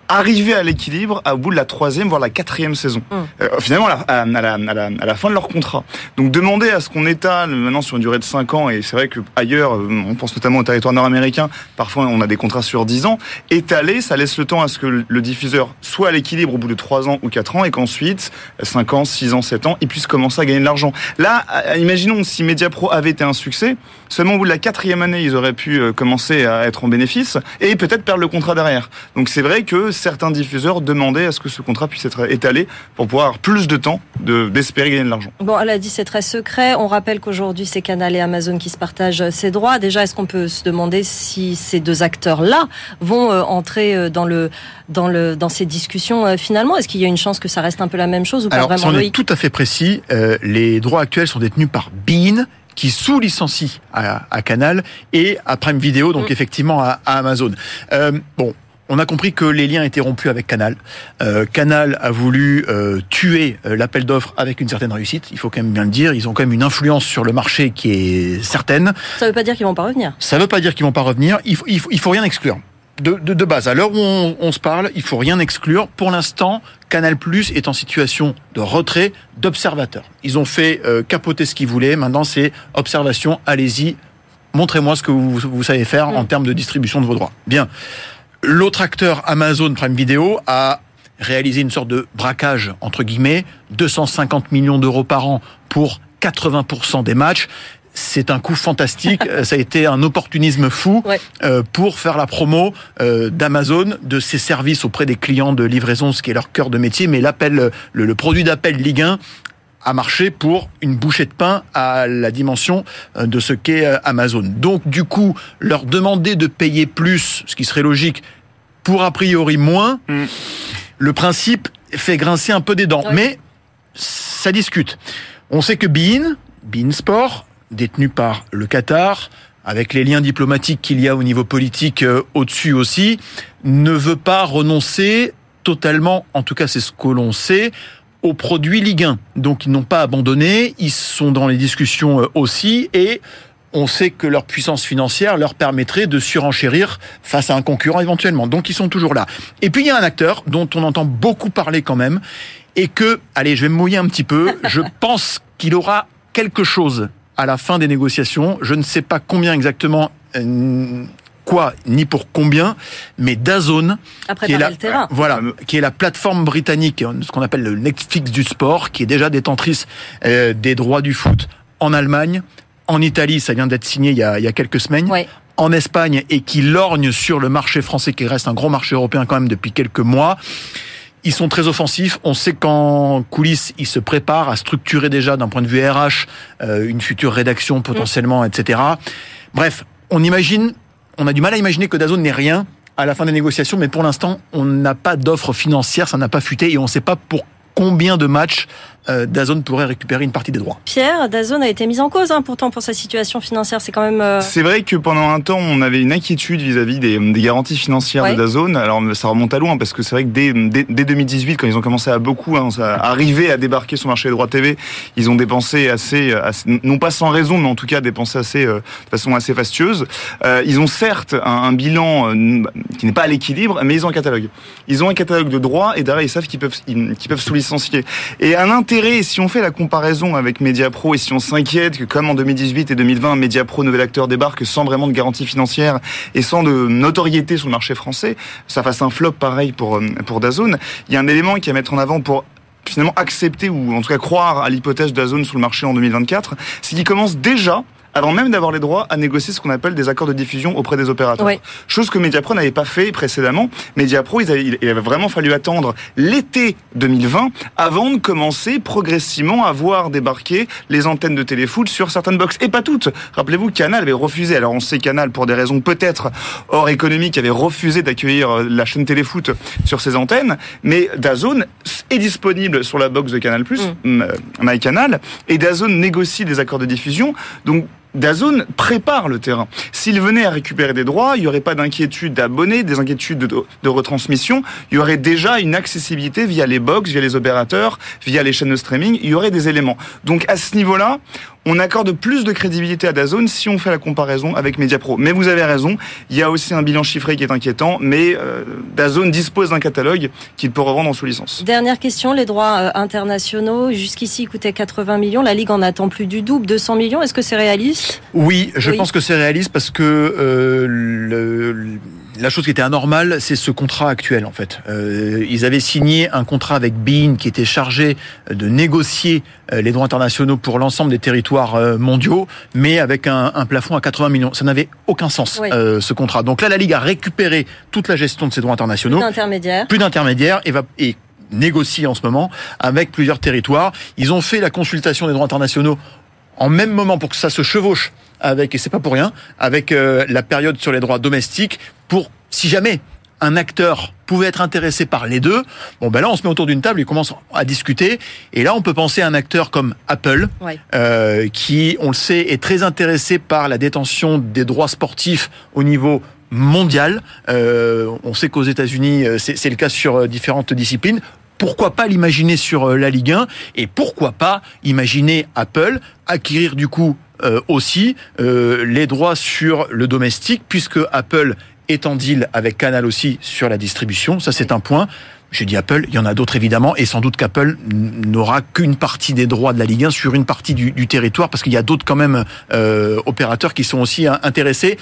arriver à l'équilibre au bout de la troisième, voire la quatrième saison. Mm. Euh, finalement, à la, à, la, à, la, à la fin de leur contrat. Donc demander à ce qu'on étale maintenant sur une durée de 5 ans, et c'est vrai que ailleurs, euh, on pense notamment au territoire nord-américain, parfois on a des contrats sur 10 ans, étaler, ça laisse le temps à ce que le, diffuseur soit à l'équilibre au bout de 3 ans ou 4 ans, et qu'ensuite, 5 ans, 6 ans, 7 ans, il puisse commencer à gagner de l'argent. Là, euh, imaginons si Mediapro avait été un succès, seulement au bout de la quatrième année, ils auraient pu euh, commencer à être en bénéfice, et peut-être perdre le contrat derrière. Donc c'est vrai que certains diffuseurs demandaient à ce que ce contrat puisse être étalé pour pouvoir avoir plus de temps de- d'espérer gagner de l'argent. Bon, elle a dit c'est très secret. On rappelle qu'aujourd'hui c'est Canal et Amazon qui se partagent ces droits. Déjà, est-ce qu'on peut se demander si ces deux acteurs-là vont euh, entrer euh, dans le dans le dans ces discussions euh, finalement? Est-ce qu'il y a une chance que ça reste un peu la même chose ou pas Alors, si vraiment on est tout à fait précis, euh, les droits actuels sont détenus par Bein, qui sous-licencie à, à Canal et à Prime Video, donc Mm. effectivement à, à Amazon. Euh, bon. On a compris que les liens étaient rompus avec Canal. Euh, Canal a voulu euh, tuer euh, l'appel d'offres avec une certaine réussite. Il faut quand même bien le dire. Ils ont quand même une influence sur le marché qui est certaine. Ça veut pas dire qu'ils vont pas revenir. Ça ne veut pas dire qu'ils vont pas revenir. Il faut, il faut, il faut rien exclure. De, de, de base, à l'heure où on, on se parle, il faut rien exclure. Pour l'instant, Canal Plus est en situation de retrait d'observateurs. Ils ont fait euh, capoter ce qu'ils voulaient. Maintenant, c'est observation. Allez-y, montrez-moi ce que vous, vous savez faire en termes de distribution de vos droits. Bien. L'autre acteur, Amazon Prime Video, a réalisé une sorte de braquage, entre guillemets, 250 millions d'euros par an pour 80% des matchs. C'est un coup fantastique. <laughs> Ça a été un opportunisme fou Ouais. euh, pour faire la promo euh, d'Amazon, de ses services auprès des clients de livraison, ce qui est leur cœur de métier. Mais l'appel, le, le produit d'appel Ligue 1 a marché pour une bouchée de pain à la dimension euh, de ce qu'est euh, Amazon. Donc du coup, leur demander de payer plus, ce qui serait logique, pour a priori moins, Mm. le principe fait grincer un peu des dents. Oui. Mais ça discute. On sait que Bein, Bein Sport, détenu par le Qatar, avec les liens diplomatiques qu'il y a au niveau politique euh, au-dessus aussi, ne veut pas renoncer totalement, en tout cas c'est ce que l'on sait, aux produits Ligue 1. Donc ils n'ont pas abandonné, ils sont dans les discussions euh, aussi et on sait que leur puissance financière leur permettrait de surenchérir face à un concurrent éventuellement. Donc ils sont toujours là. Et puis il y a un acteur dont on entend beaucoup parler quand même et que, allez, je vais me mouiller un petit peu, <laughs> je pense qu'il aura quelque chose à la fin des négociations. Je ne sais pas combien exactement, euh, quoi, ni pour combien, mais Dazone, À qui est la, le terrain. voilà, qui est la plateforme britannique, ce qu'on appelle le Netflix du sport, qui est déjà détentrice euh, des droits du foot en Allemagne, en Italie, ça vient d'être signé il y a, il y a quelques semaines. Ouais. En Espagne et qui lorgne sur le marché français, qui reste un gros marché européen quand même depuis quelques mois. Ils sont très offensifs. On sait qu'en coulisses, ils se préparent à structurer déjà d'un point de vue RH euh, une future rédaction potentiellement, etc. Bref, on imagine, on a du mal à imaginer que Dazone n'ait rien à la fin des négociations, mais pour l'instant, on n'a pas d'offre financière, ça n'a pas fuité et on ne sait pas pour combien de matchs euh, Dazone pourrait récupérer une partie des droits. Pierre, Dazone a été mise en cause hein, pourtant pour sa situation financière. C'est quand même. euh, C'est vrai que pendant un temps, on avait une inquiétude vis-à-vis des, des garanties financières Ouais. de Dazone. Alors, ça remonte à loin parce que c'est vrai que dès, dès, dès 2018, quand ils ont commencé à beaucoup hein, ça- arriver à débarquer sur le marché des droits TV, ils ont dépensé assez, assez- non pas sans raison, mais en tout cas dépensé assez, euh, de façon assez fastueuse. Euh, ils ont certes un, un bilan euh, qui n'est pas à l'équilibre, mais ils ont un catalogue. Ils ont un catalogue de droits et derrière ils savent qu'ils peuvent, ils, qu'ils peuvent sous-licencier. Et un intérêt, si on fait la comparaison avec Mediapro et si on s'inquiète que comme en 2018 et 2020, Mediapro, nouvel acteur, débarque sans vraiment de garantie financière et sans de notoriété sur le marché français, ça fasse un flop pareil pour, euh, pour Dazone. Il y a un élément qui à mettre en avant pour finalement accepter ou en tout cas croire à l'hypothèse d'Azone sur le marché en 2024, c'est qu'il commence déjà avant même d'avoir les droits, à négocier ce qu'on appelle des accords de diffusion auprès des opérateurs. Ouais. Chose que Mediapro n'avait pas fait précédemment. Mediapro, il avait vraiment fallu attendre l'été 2020 avant de commencer progressivement à voir débarquer les antennes de téléfoot sur certaines boxes. Et pas toutes. Rappelez-vous, Canal avait refusé. Alors on sait Canal, pour des raisons peut-être hors économique, avait refusé d'accueillir euh, la chaîne téléfoot sur ses antennes. Mais Dazone est disponible sur la box de Canal+, Mm. euh, MyCanal, et Dazone négocie des accords de diffusion. Donc Dazone prépare le terrain. S'il venait à récupérer des droits, il n'y aurait pas d'inquiétude d'abonnés, des inquiétudes de, retransmission. Il y aurait déjà une accessibilité via les box, via les opérateurs, via les chaînes de streaming. Il y aurait des éléments. Donc à ce niveau-là, on accorde plus de crédibilité à Dazone si on fait la comparaison avec Mediapro. Mais vous avez raison, il y a aussi un bilan chiffré qui est inquiétant, mais euh, Dazone dispose d'un catalogue qu'il peut revendre en sous-licence. Dernière question, les droits euh, internationaux, jusqu'ici coûtaient 80 millions, la Ligue en attend plus du double, 200 millions, est-ce que c'est réaliste? Oui, je pense que c'est réaliste parce que euh, le, la chose qui était anormale, c'est ce contrat actuel en fait. Euh, ils avaient signé un contrat avec Bein qui était chargé de négocier euh, les droits internationaux pour l'ensemble des territoires euh, mondiaux, mais avec un, un, plafond à 80 millions. Ça n'avait aucun sens euh, ce contrat. Donc là, la Ligue a récupéré toute la gestion de ces droits internationaux. Plus d'intermédiaires. Plus d'intermédiaires et va et négocie en ce moment avec plusieurs territoires. Ils ont fait la consultation des droits internationaux en même moment pour que ça se chevauche avec, et c'est pas pour rien, avec euh, la période sur les droits domestiques pour, si jamais un acteur pouvait être intéressé par les deux, bon ben là on se met autour d'une table et commence à discuter. Et là on peut penser à un acteur comme Apple, ouais. euh, qui, on le sait, est très intéressé par la détention des droits sportifs au niveau mondial. Euh, on sait qu'aux États-Unis, c'est le cas sur différentes disciplines pourquoi pas l'imaginer sur la Ligue 1 et pourquoi pas imaginer Apple acquérir du coup euh, aussi euh, les droits sur le domestique puisque Apple est en deal avec Canal aussi sur la distribution, ça c'est un point. Je dis Apple, il y en a d'autres évidemment, et sans doute qu'Apple n'aura qu'une partie des droits de la Ligue 1 sur une partie du, territoire, parce qu'il y a d'autres quand même euh, opérateurs qui sont aussi intéressés.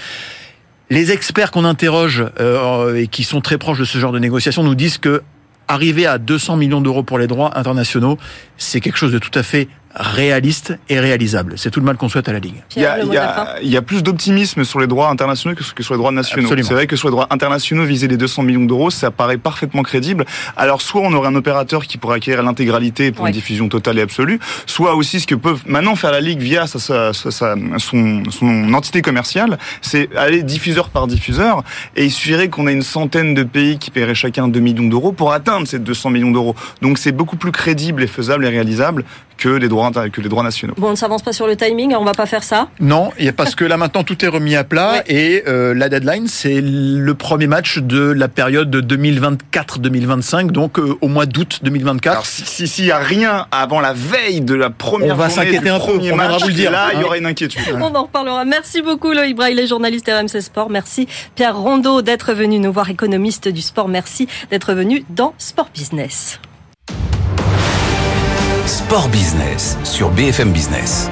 Les experts qu'on interroge euh, et qui sont très proches de ce genre de négociation nous disent que arriver à 200 millions d'euros pour les droits internationaux, c'est quelque chose de tout à fait réaliste et réalisable. C'est tout le mal qu'on souhaite à la Ligue. Il y a, il y a, il y a plus d'optimisme sur les droits internationaux que sur les droits nationaux. C'est vrai que sur les droits internationaux, viser les 200 millions d'euros, ça paraît parfaitement crédible. Alors, soit on aurait un opérateur qui pourrait acquérir l'intégralité pour ouais. une diffusion totale et absolue, soit aussi ce que peuvent maintenant faire la Ligue via sa, sa, sa, son, son entité commerciale, c'est aller diffuseur par diffuseur. Et il suffirait qu'on ait une centaine de pays qui paieraient chacun 2 millions d'euros pour atteindre ces 200 millions d'euros. Donc, c'est beaucoup plus crédible et faisable et réalisable que les droits que les droits nationaux. Bon, on ne s'avance pas sur le timing, on va pas faire ça. Non, parce que là maintenant tout est remis à plat ouais. et euh, la deadline c'est le premier match de la période 2024-2025, donc euh, au mois d'août 2024. Alors s'il si, n'y a rien avant la veille de la première on va s'inquiéter un peu, on match, vous le dire. Là, il y aura une inquiétude. on en reparlera. Merci beaucoup Loïc Braille, journaliste RMC Sport. Merci Pierre Rondeau d'être venu nous voir, économiste du sport. Merci d'être venu dans Sport Business. Sport Business sur BFM Business.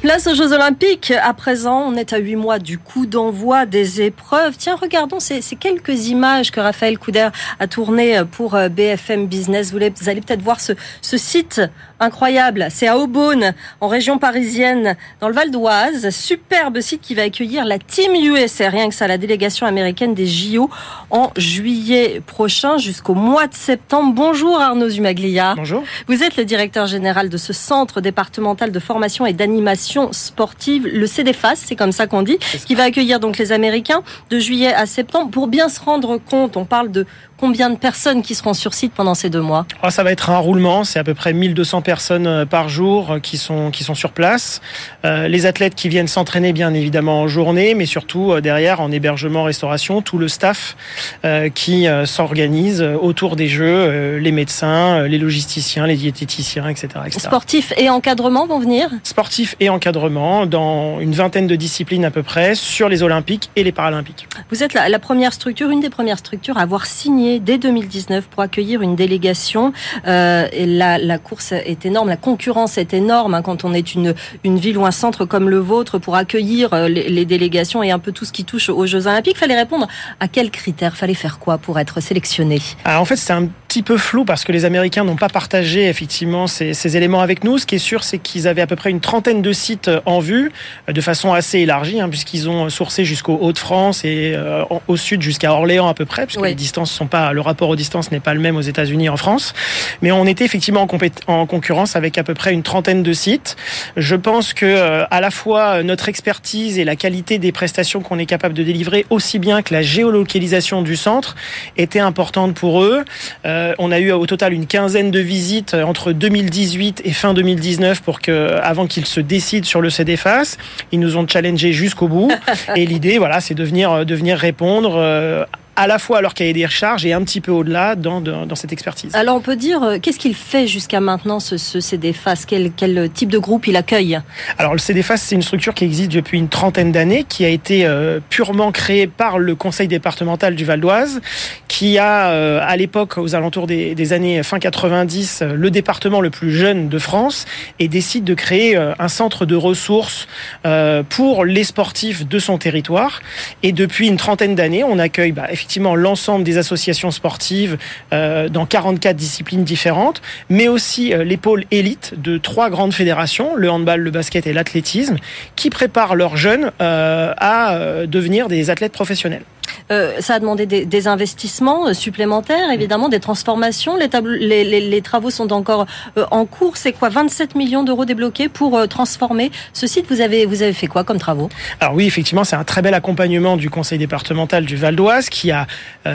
Place aux Jeux Olympiques. À présent, on est à huit mois du coup d'envoi des épreuves. Tiens, regardons ces, quelques images que Raphaël Couder a tournées pour BFM Business. Vous, allez peut-être voir ce site incroyable. C'est à Aubonne, en région parisienne, dans le Val d'Oise. Superbe site qui va accueillir la Team USA, rien que ça, la délégation américaine des JO en juillet prochain jusqu'au mois de septembre. Bonjour Arnaud Zumaglia. Bonjour. Vous êtes le directeur général de ce centre départemental de formation et d'animation sportive, le CDFAS, c'est comme ça qu'on dit, qui va accueillir donc les Américains de juillet à septembre. Pour bien se rendre compte, on parle de combien de personnes qui seront sur site pendant ces deux mois oh, Ça va être un roulement, c'est à peu près 1200 personnes par jour qui sont, qui sont sur place. Euh, les athlètes qui viennent s'entraîner bien évidemment en journée, mais surtout euh, derrière en hébergement, restauration, tout le staff euh, qui s'organise autour des Jeux, les médecins, les logisticiens, les diététiciens, etc., etc. Sportifs et encadrement vont venir Sportifs et encadrement dans une vingtaine de disciplines à peu près sur les Olympiques et les Paralympiques. Vous êtes la, la première structure, une des premières structures à avoir signé dès 2019 pour accueillir une délégation. Euh, et la, la, course est énorme, la concurrence est énorme hein, quand on est une, une ville ou un centre comme le vôtre pour accueillir les, les, délégations et un peu tout ce qui touche aux Jeux Olympiques. Fallait répondre à quels critères? Fallait faire quoi pour être sélectionné? Alors En fait, c'est un petit peu flou parce que les Américains n'ont pas partagé effectivement ces, ces, éléments avec nous. Ce qui est sûr, c'est qu'ils avaient à peu près une trentaine de sites en vue, de façon assez élargie, hein, puisqu'ils ont sourcé jusqu'au Hauts-de-France et euh, au sud jusqu'à Orléans à peu près, puisque oui. les distances sont pas le rapport aux distances n'est pas le même aux États-Unis et en France. Mais on était effectivement en, en, concurrence avec à peu près une trentaine de sites. Je pense que euh, à la fois notre expertise et la qualité des prestations qu'on est capable de délivrer, aussi bien que la géolocalisation du centre, était importante pour eux. Euh, on a eu au total une quinzaine de visites entre 2018 et fin 2019 pour que, avant qu'ils se décident sur le CDFAS, ils nous ont challengé jusqu'au bout. <laughs> et l'idée, voilà, c'est de venir, de venir répondre à la fois à leur cahier des recharges et un petit peu au-delà dans, dans, cette expertise. Alors on peut dire, euh, qu'est-ce qu'il fait jusqu'à maintenant ce, ce CDFAS quel, quel type de groupe il accueille? Alors le CDFAS c'est une structure qui existe depuis une trentaine d'années, qui a été euh, purement créée par le conseil départemental du Val d'Oise, qui a euh, à l'époque, aux alentours des, des, années fin 90, le département le plus jeune de France et décide de créer un centre de ressources pour les sportifs de son territoire. Et depuis une trentaine d'années, on accueille bah, effectivement l'ensemble des associations sportives euh, dans 44 disciplines différentes, mais aussi euh, les pôles élites de trois grandes fédérations, le handball, le basket et l'athlétisme, qui préparent leurs jeunes euh, à devenir des athlètes professionnels. Euh, ça a demandé des, investissements euh, supplémentaires, évidemment, des transformations. Les, les, travaux sont encore euh, en cours. C'est quoi 27 millions d'euros débloqués pour transformer ce site? Vous avez, vous avez fait quoi comme travaux? Alors oui, effectivement, c'est un très bel accompagnement du conseil départemental du Val d'Oise qui a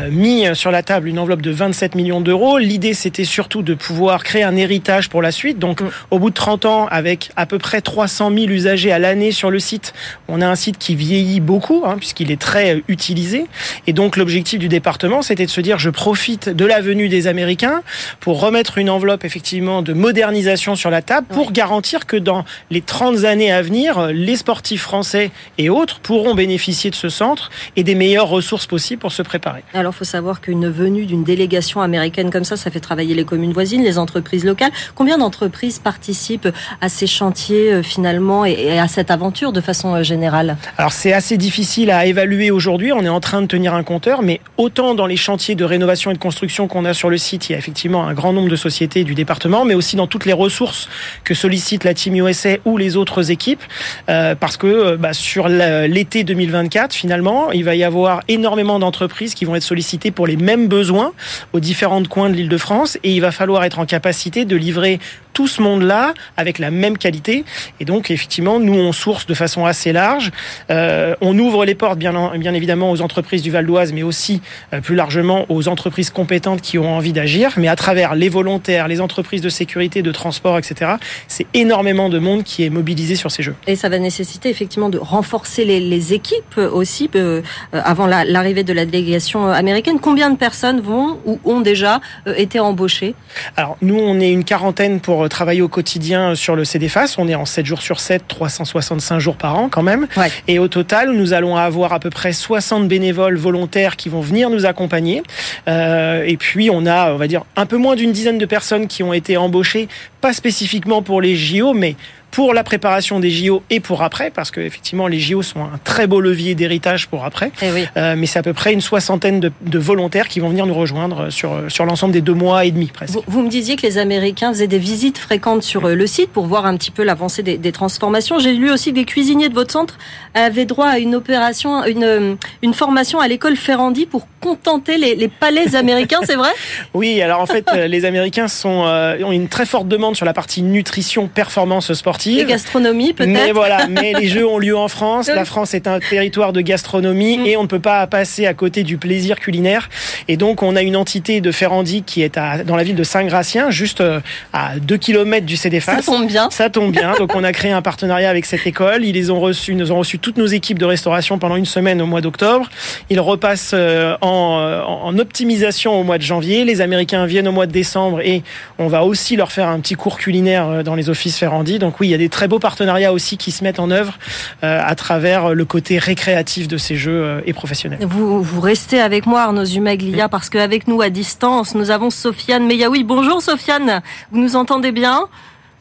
mis sur la table une enveloppe de 27 millions d'euros. L'idée, c'était surtout de pouvoir créer un héritage pour la suite. Donc, mm. au bout de 30 ans, avec à peu près 300 000 usagers à l'année sur le site, on a un site qui vieillit beaucoup, hein, puisqu'il est très utilisé. Et donc l'objectif du département, c'était de se dire je profite de la venue des Américains pour remettre une enveloppe effectivement de modernisation sur la table pour garantir que dans les 30 années à venir, les sportifs français et autres pourront bénéficier de ce centre et des meilleures ressources possibles pour se préparer. Alors il faut savoir qu'une venue d'une délégation américaine comme ça, ça fait travailler les communes voisines, les entreprises locales. Combien d'entreprises participent à ces chantiers euh, finalement et à cette aventure de façon euh, générale? Alors c'est assez difficile à évaluer aujourd'hui. On est en train de tenir un compteur, mais autant dans les chantiers de rénovation et de construction qu'on a sur le site, il y a effectivement un grand nombre de sociétés du département, mais aussi dans toutes les ressources que sollicite la Team USA ou les autres équipes, euh, parce que euh, bah, sur l'été 2024, finalement, il va y avoir énormément d'entreprises qui vont être sollicitées pour les mêmes besoins aux différents coins de l'île de France, et il va falloir être en capacité de livrer tout ce monde-là avec la même qualité. Et donc, effectivement, nous, on source de façon assez large. Euh, on ouvre les portes, bien, bien évidemment, aux entreprises du Val d'Oise, mais aussi euh, plus largement aux entreprises compétentes qui ont envie d'agir. Mais à travers les volontaires, les entreprises de sécurité, de transport, etc., c'est énormément de monde qui est mobilisé sur ces jeux. Et ça va nécessiter effectivement de renforcer les, les équipes aussi euh, avant l'arrivée de la délégation américaine. Combien de personnes vont ou ont déjà été embauchées? Alors, nous, on est une quarantaine pour travailler au quotidien sur le CDFAS. On est en 7 jours sur 7, 365 jours par an quand même. Et au total, nous allons avoir à peu près 60 bénévoles volontaires qui vont venir nous accompagner. Euh, et puis, on a, on va dire, un peu moins d'une dizaine de personnes qui ont été embauchées, pas spécifiquement pour les JO, mais pour la préparation des JO et pour après, parce que effectivement les JO sont un très beau levier d'héritage pour après. Eh euh, mais c'est à peu près une soixantaine de, de, volontaires qui vont venir nous rejoindre sur sur l'ensemble des deux mois et demi presque. Vous, me disiez que les Américains faisaient des visites fréquentes sur euh, le site pour voir un petit peu l'avancée des, des, transformations. J'ai lu aussi que des cuisiniers de votre centre avaient droit à une opération, une une formation à l'école Ferrandi pour contenter les, les palais américains, c'est vrai? <laughs> Oui, alors en fait euh, les Américains sont ont une très forte demande sur la partie nutrition, performance sportive et gastronomie peut-être. Mais voilà, mais les <laughs> Jeux ont lieu en France. La France est un territoire de gastronomie mm. et on ne peut pas passer à côté du plaisir culinaire. Et donc on a une entité de Ferrandi qui est à, dans la ville de Saint-Gratien, juste euh, à 2 km du CDFAS. Ça tombe bien. Ça tombe bien. donc on a <laughs> créé un partenariat avec cette école. Ils les ont reçus, nous ont reçu toutes nos équipes de restauration pendant une semaine au mois d'octobre. Ils repassent euh, en, euh, en optimisation au mois de janvier. Les Américains viennent au mois de décembre et on va aussi leur faire un petit cours culinaire dans les offices Ferrandi. Donc oui, il y a des très beaux partenariats aussi qui se mettent en œuvre euh, à travers le côté récréatif de ces jeux euh, et professionnels. Vous, vous restez avec moi, Arnaud Zumaglia, parce qu'avec nous à distance, nous avons Sofiane Meyaoui. Bonjour Sofiane, vous nous entendez bien?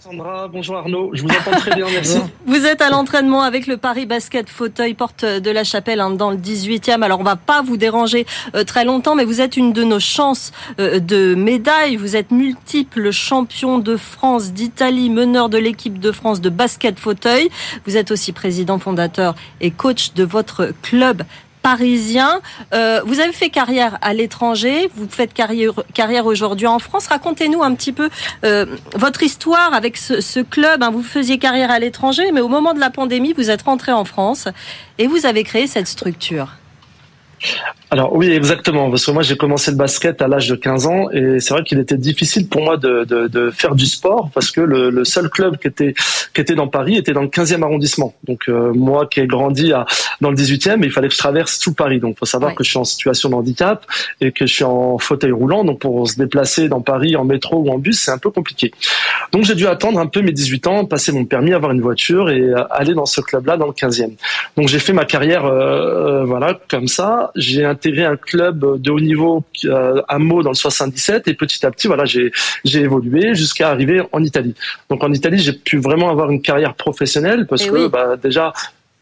Sandra, bonjour Arnaud, je vous entends très bien, merci. <laughs> Vous êtes à l'entraînement avec le Paris Basket Fauteuil Porte de la Chapelle hein, dans le 18e. Alors on va pas vous déranger euh, très longtemps, mais vous êtes une de nos chances euh, de médailles. Vous êtes multiple champion de France, d'Italie, meneur de l'équipe de France de basket fauteuil. Vous êtes aussi président fondateur et coach de votre club parisien. Euh, vous avez fait carrière à l'étranger, vous faites carrière, carrière aujourd'hui en France. Racontez-nous un petit peu euh, votre histoire avec ce, club. Hein. Vous faisiez carrière à l'étranger, mais au moment de la pandémie, vous êtes rentré en France et vous avez créé cette structure. Alors oui, exactement. Parce que moi, j'ai commencé le basket à l'âge de 15 ans et c'est vrai qu'il était difficile pour moi de, de, de, faire du sport parce que le, le, seul club qui était qui était dans Paris était dans le 15e arrondissement. Donc euh, moi qui ai grandi à, dans le 18e, il fallait que je traverse tout Paris. Donc faut savoir que je suis en situation de handicap et que je suis en fauteuil roulant. Donc pour se déplacer dans Paris en métro ou en bus, c'est un peu compliqué. Donc j'ai dû attendre un peu mes 18 ans, passer mon permis, avoir une voiture et euh, aller dans ce club-là dans le 15e. Donc j'ai fait ma carrière euh, voilà comme ça. J'ai intégré un club de haut niveau euh, à Meaux dans le 77 et petit à petit voilà j'ai j'ai évolué jusqu'à arriver en Italie. Donc en Italie j'ai pu vraiment avoir une carrière professionnelle parce eh que bah, déjà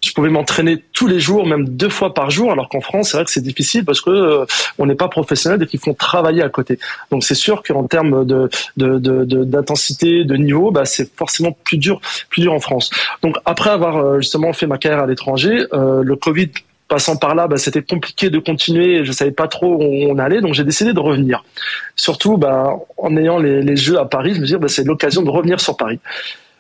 je pouvais m'entraîner tous les jours, même deux fois par jour, alors qu'en France, c'est vrai que c'est difficile parce que euh, on n'est pas professionnel et qu'ils font travailler à côté. Donc c'est sûr qu'en termes de d'intensité, de, de, niveau, bah, c'est forcément plus dur, plus dur en France. Donc après avoir euh, justement fait ma carrière à l'étranger, le Covid passant par là, bah, c'était compliqué de continuer. Je savais pas trop où on allait, donc j'ai décidé de revenir. Surtout, bah, en ayant les, Jeux à Paris, je me dis, bah, c'est l'occasion de revenir sur Paris.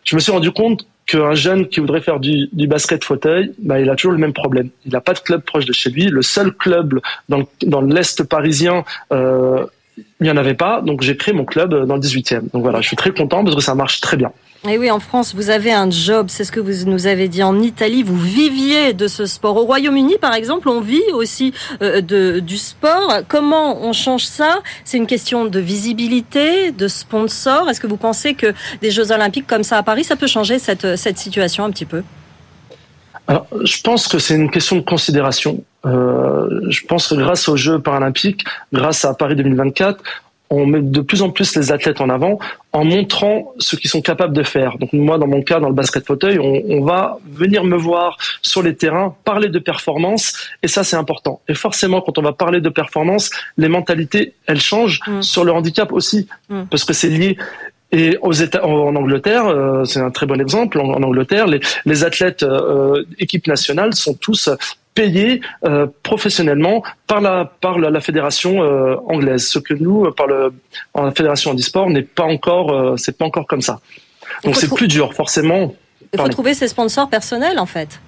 Je me suis rendu compte qu'un jeune qui voudrait faire du, basket fauteuil, bah, il a toujours le même problème. Il n'a pas de club proche de chez lui. Le seul club dans, dans l'est parisien, euh, il n'y en avait pas. Donc j'ai créé mon club dans le 18e. Donc voilà, je suis très content parce que ça marche très bien. Et oui, en France, vous avez un job, c'est ce que vous nous avez dit. En Italie, vous viviez de ce sport. Au Royaume-Uni, par exemple, on vit aussi euh, de, du sport. Comment on change ça? C'est une question de visibilité, de sponsor. Est-ce que vous pensez que des Jeux Olympiques comme ça à Paris, ça peut changer cette, cette situation un petit peu? Alors, je pense que c'est une question de considération. Euh, je pense que grâce aux Jeux paralympiques, grâce à Paris 2024, on met de plus en plus les athlètes en avant en montrant ce qu'ils sont capables de faire. Donc moi, dans mon cas, dans le basket fauteuil, on, va venir me voir sur les terrains, parler de performance, et ça c'est important. Et forcément, quand on va parler de performance, les mentalités, elles changent mm. sur le handicap aussi, mm. parce que c'est lié. Et aux États, en Angleterre, euh, c'est un très bon exemple. En, Angleterre, les, athlètes euh, équipe nationale sont tous payés euh, professionnellement par la par la, fédération euh, anglaise. Ce que nous, par le en la fédération handisport, n'est pas encore euh, c'est pas encore comme ça. Donc c'est plus dur, forcément. Il faut trouver ses sponsors personnels, en fait.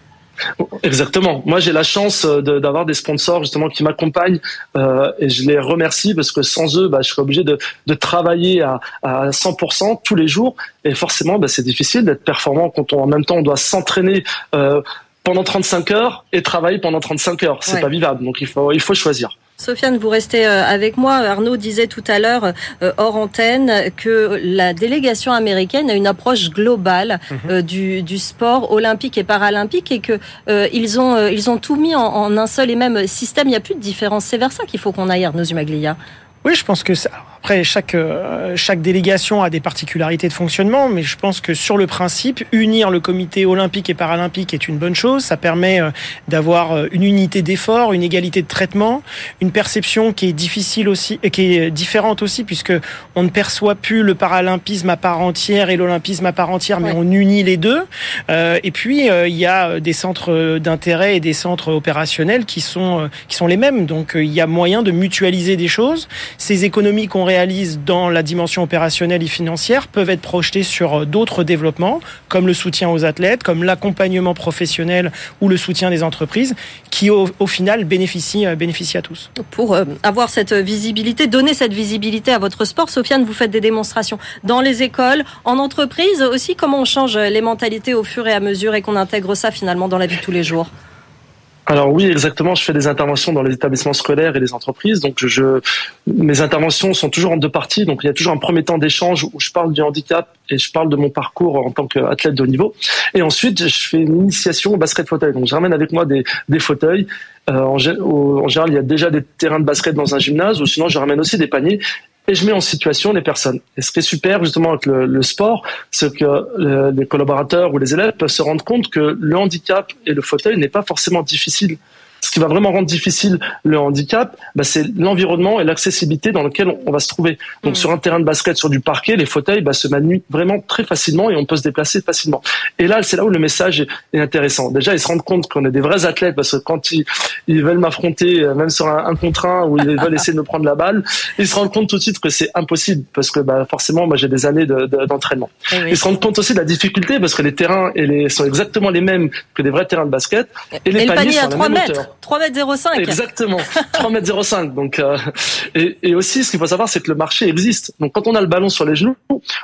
Exactement. Moi, j'ai la chance d'avoir des sponsors justement qui m'accompagnent euh, et je les remercie parce que sans eux, bah, je serais obligé de, de travailler à, à 100% tous les jours et forcément, bah, c'est difficile d'être performant quand on, en même temps on doit s'entraîner euh, pendant 35 heures et travailler pendant 35 heures. C'est pas vivable. Donc il faut, il faut choisir. Sofiane, vous restez euh, avec moi. Arnaud disait tout à l'heure, euh, hors antenne, que la délégation américaine a une approche globale euh, du, du, sport olympique et paralympique et que ils ont ils ont tout mis en, en, un seul et même système. Il n'y a plus de différence. C'est vers ça qu'il faut qu'on aille, Arnaud Zumaglia. Oui, je pense que ça, après, chaque, euh, chaque délégation a des particularités de fonctionnement, mais je pense que sur le principe, unir le comité olympique et paralympique est une bonne chose. Ça permet euh, d'avoir euh, une unité d'effort, une égalité de traitement, une perception qui est difficile aussi, qui est différente aussi, puisque on ne perçoit plus le paralympisme à part entière et l'olympisme à part entière, mais on unit les deux. et puis, il y a des centres d'intérêt et des centres opérationnels qui sont, qui sont les mêmes. Donc, il y a moyen de mutualiser des choses. Ces économies qu'on réalise dans la dimension opérationnelle et financière peuvent être projetés sur euh, d'autres développements, comme le soutien aux athlètes, comme l'accompagnement professionnel ou le soutien des entreprises, qui au, final bénéficient, euh, bénéficient à tous. Pour euh, avoir cette visibilité, donner cette visibilité à votre sport, Sofiane, vous faites des démonstrations dans les écoles, en entreprise aussi. Comment on change les mentalités au fur et à mesure et qu'on intègre ça finalement dans la vie de tous les jours? Alors oui, exactement. Je fais des interventions dans les établissements scolaires et les entreprises. Donc je, mes interventions sont toujours en deux parties. Donc il y a toujours un premier temps d'échange où je parle du handicap et je parle de mon parcours en tant qu'athlète de haut niveau. Et ensuite, je fais une initiation au basket fauteuil. Donc je ramène avec moi des, des fauteuils. Euh, en, en, général, il y a déjà des terrains de basket dans un gymnase, ou sinon je ramène aussi des paniers et je mets en situation les personnes. Et ce qui est super justement avec le, le sport, c'est que les collaborateurs ou les élèves peuvent se rendre compte que le handicap et le fauteuil n'est pas forcément difficile qui va vraiment rendre difficile le handicap, bah, c'est l'environnement et l'accessibilité dans lequel on, va se trouver. Donc mm. sur un terrain de basket, sur du parquet, les fauteuils bah, se manuent vraiment très facilement et on peut se déplacer facilement. Et là, c'est là où le message est, intéressant. Déjà, ils se rendent compte qu'on est des vrais athlètes parce que quand ils, ils veulent m'affronter, euh, même sur un, un contre un où ils veulent essayer de me prendre la balle, ils se rendent compte tout de suite que c'est impossible parce que bah, forcément, moi j'ai des années d'entraînement. De, eh Ils se rendent compte aussi de la difficulté parce que les terrains et les, sont exactement les mêmes que des vrais terrains de basket et les paniers, sont à 3 mètres. 3 mètres 05. Exactement. <laughs> 3 mètres 05. Donc, euh, et, et, aussi, ce qu'il faut savoir, c'est que le marché existe. Donc, quand on a le ballon sur les genoux,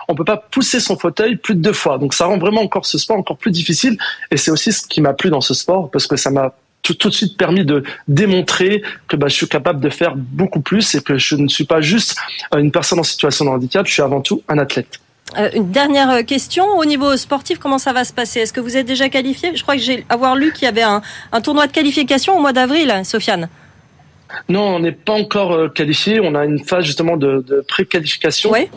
on peut pas pousser son fauteuil plus de deux fois. Donc, ça rend vraiment encore ce sport encore plus difficile. Et c'est aussi ce qui m'a plu dans ce sport parce que ça m'a tout, tout, de suite permis de démontrer que bah, je suis capable de faire beaucoup plus et que je ne suis pas juste une personne en situation de handicap, je suis avant tout un athlète. Euh, une dernière question au niveau sportif, comment ça va se passer? Est-ce que vous êtes déjà qualifié? Je crois que j'ai avoir lu qu'il y avait un, un, tournoi de qualification au mois d'avril, Sofiane. Non, on n'est pas encore euh, qualifié. On a une phase justement de, de pré-qualification. Oui.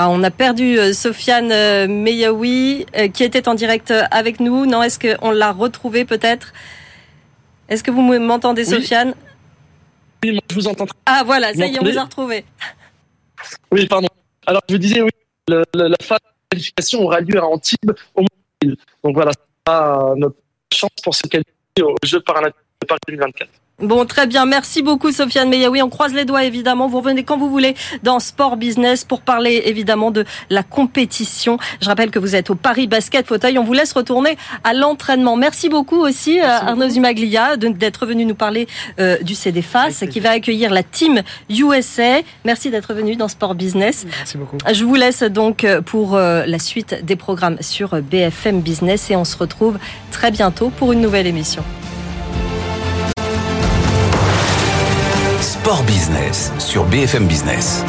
Ah, on a perdu euh, Sofiane euh, Meyaoui euh, qui était en direct avec nous. Non, est-ce qu'on l'a retrouvé peut-être? Est-ce que vous m'entendez, Oui. Sofiane? Oui, moi, je vous entends. Ah voilà, ça y est, on vous a retrouvé. Oui, pardon. Alors, je vous disais, oui, le- la phase de qualification aura lieu à Antibes au mois d'avril. Donc voilà, c'est notre chance pour se qualifier aux Jeux paralympiques de Paris 2024. Bon, très bien. Merci beaucoup, Sofiane Meyaoui. On croise les doigts, évidemment. Vous revenez quand vous voulez dans Sport Business pour parler, évidemment, de la compétition. Je rappelle que vous êtes au Paris Basket Fauteuil. On vous laisse retourner à l'entraînement. Merci beaucoup aussi, euh, Arnaud Zumaglia, de- d'être venu nous parler euh, du CDFAS, qui va accueillir la team USA. Merci d'être venu dans Sport Business. Merci beaucoup. Je vous laisse donc euh, pour euh, la suite des programmes sur BFM Business et on se retrouve très bientôt pour une nouvelle émission. Sport Business sur BFM Business.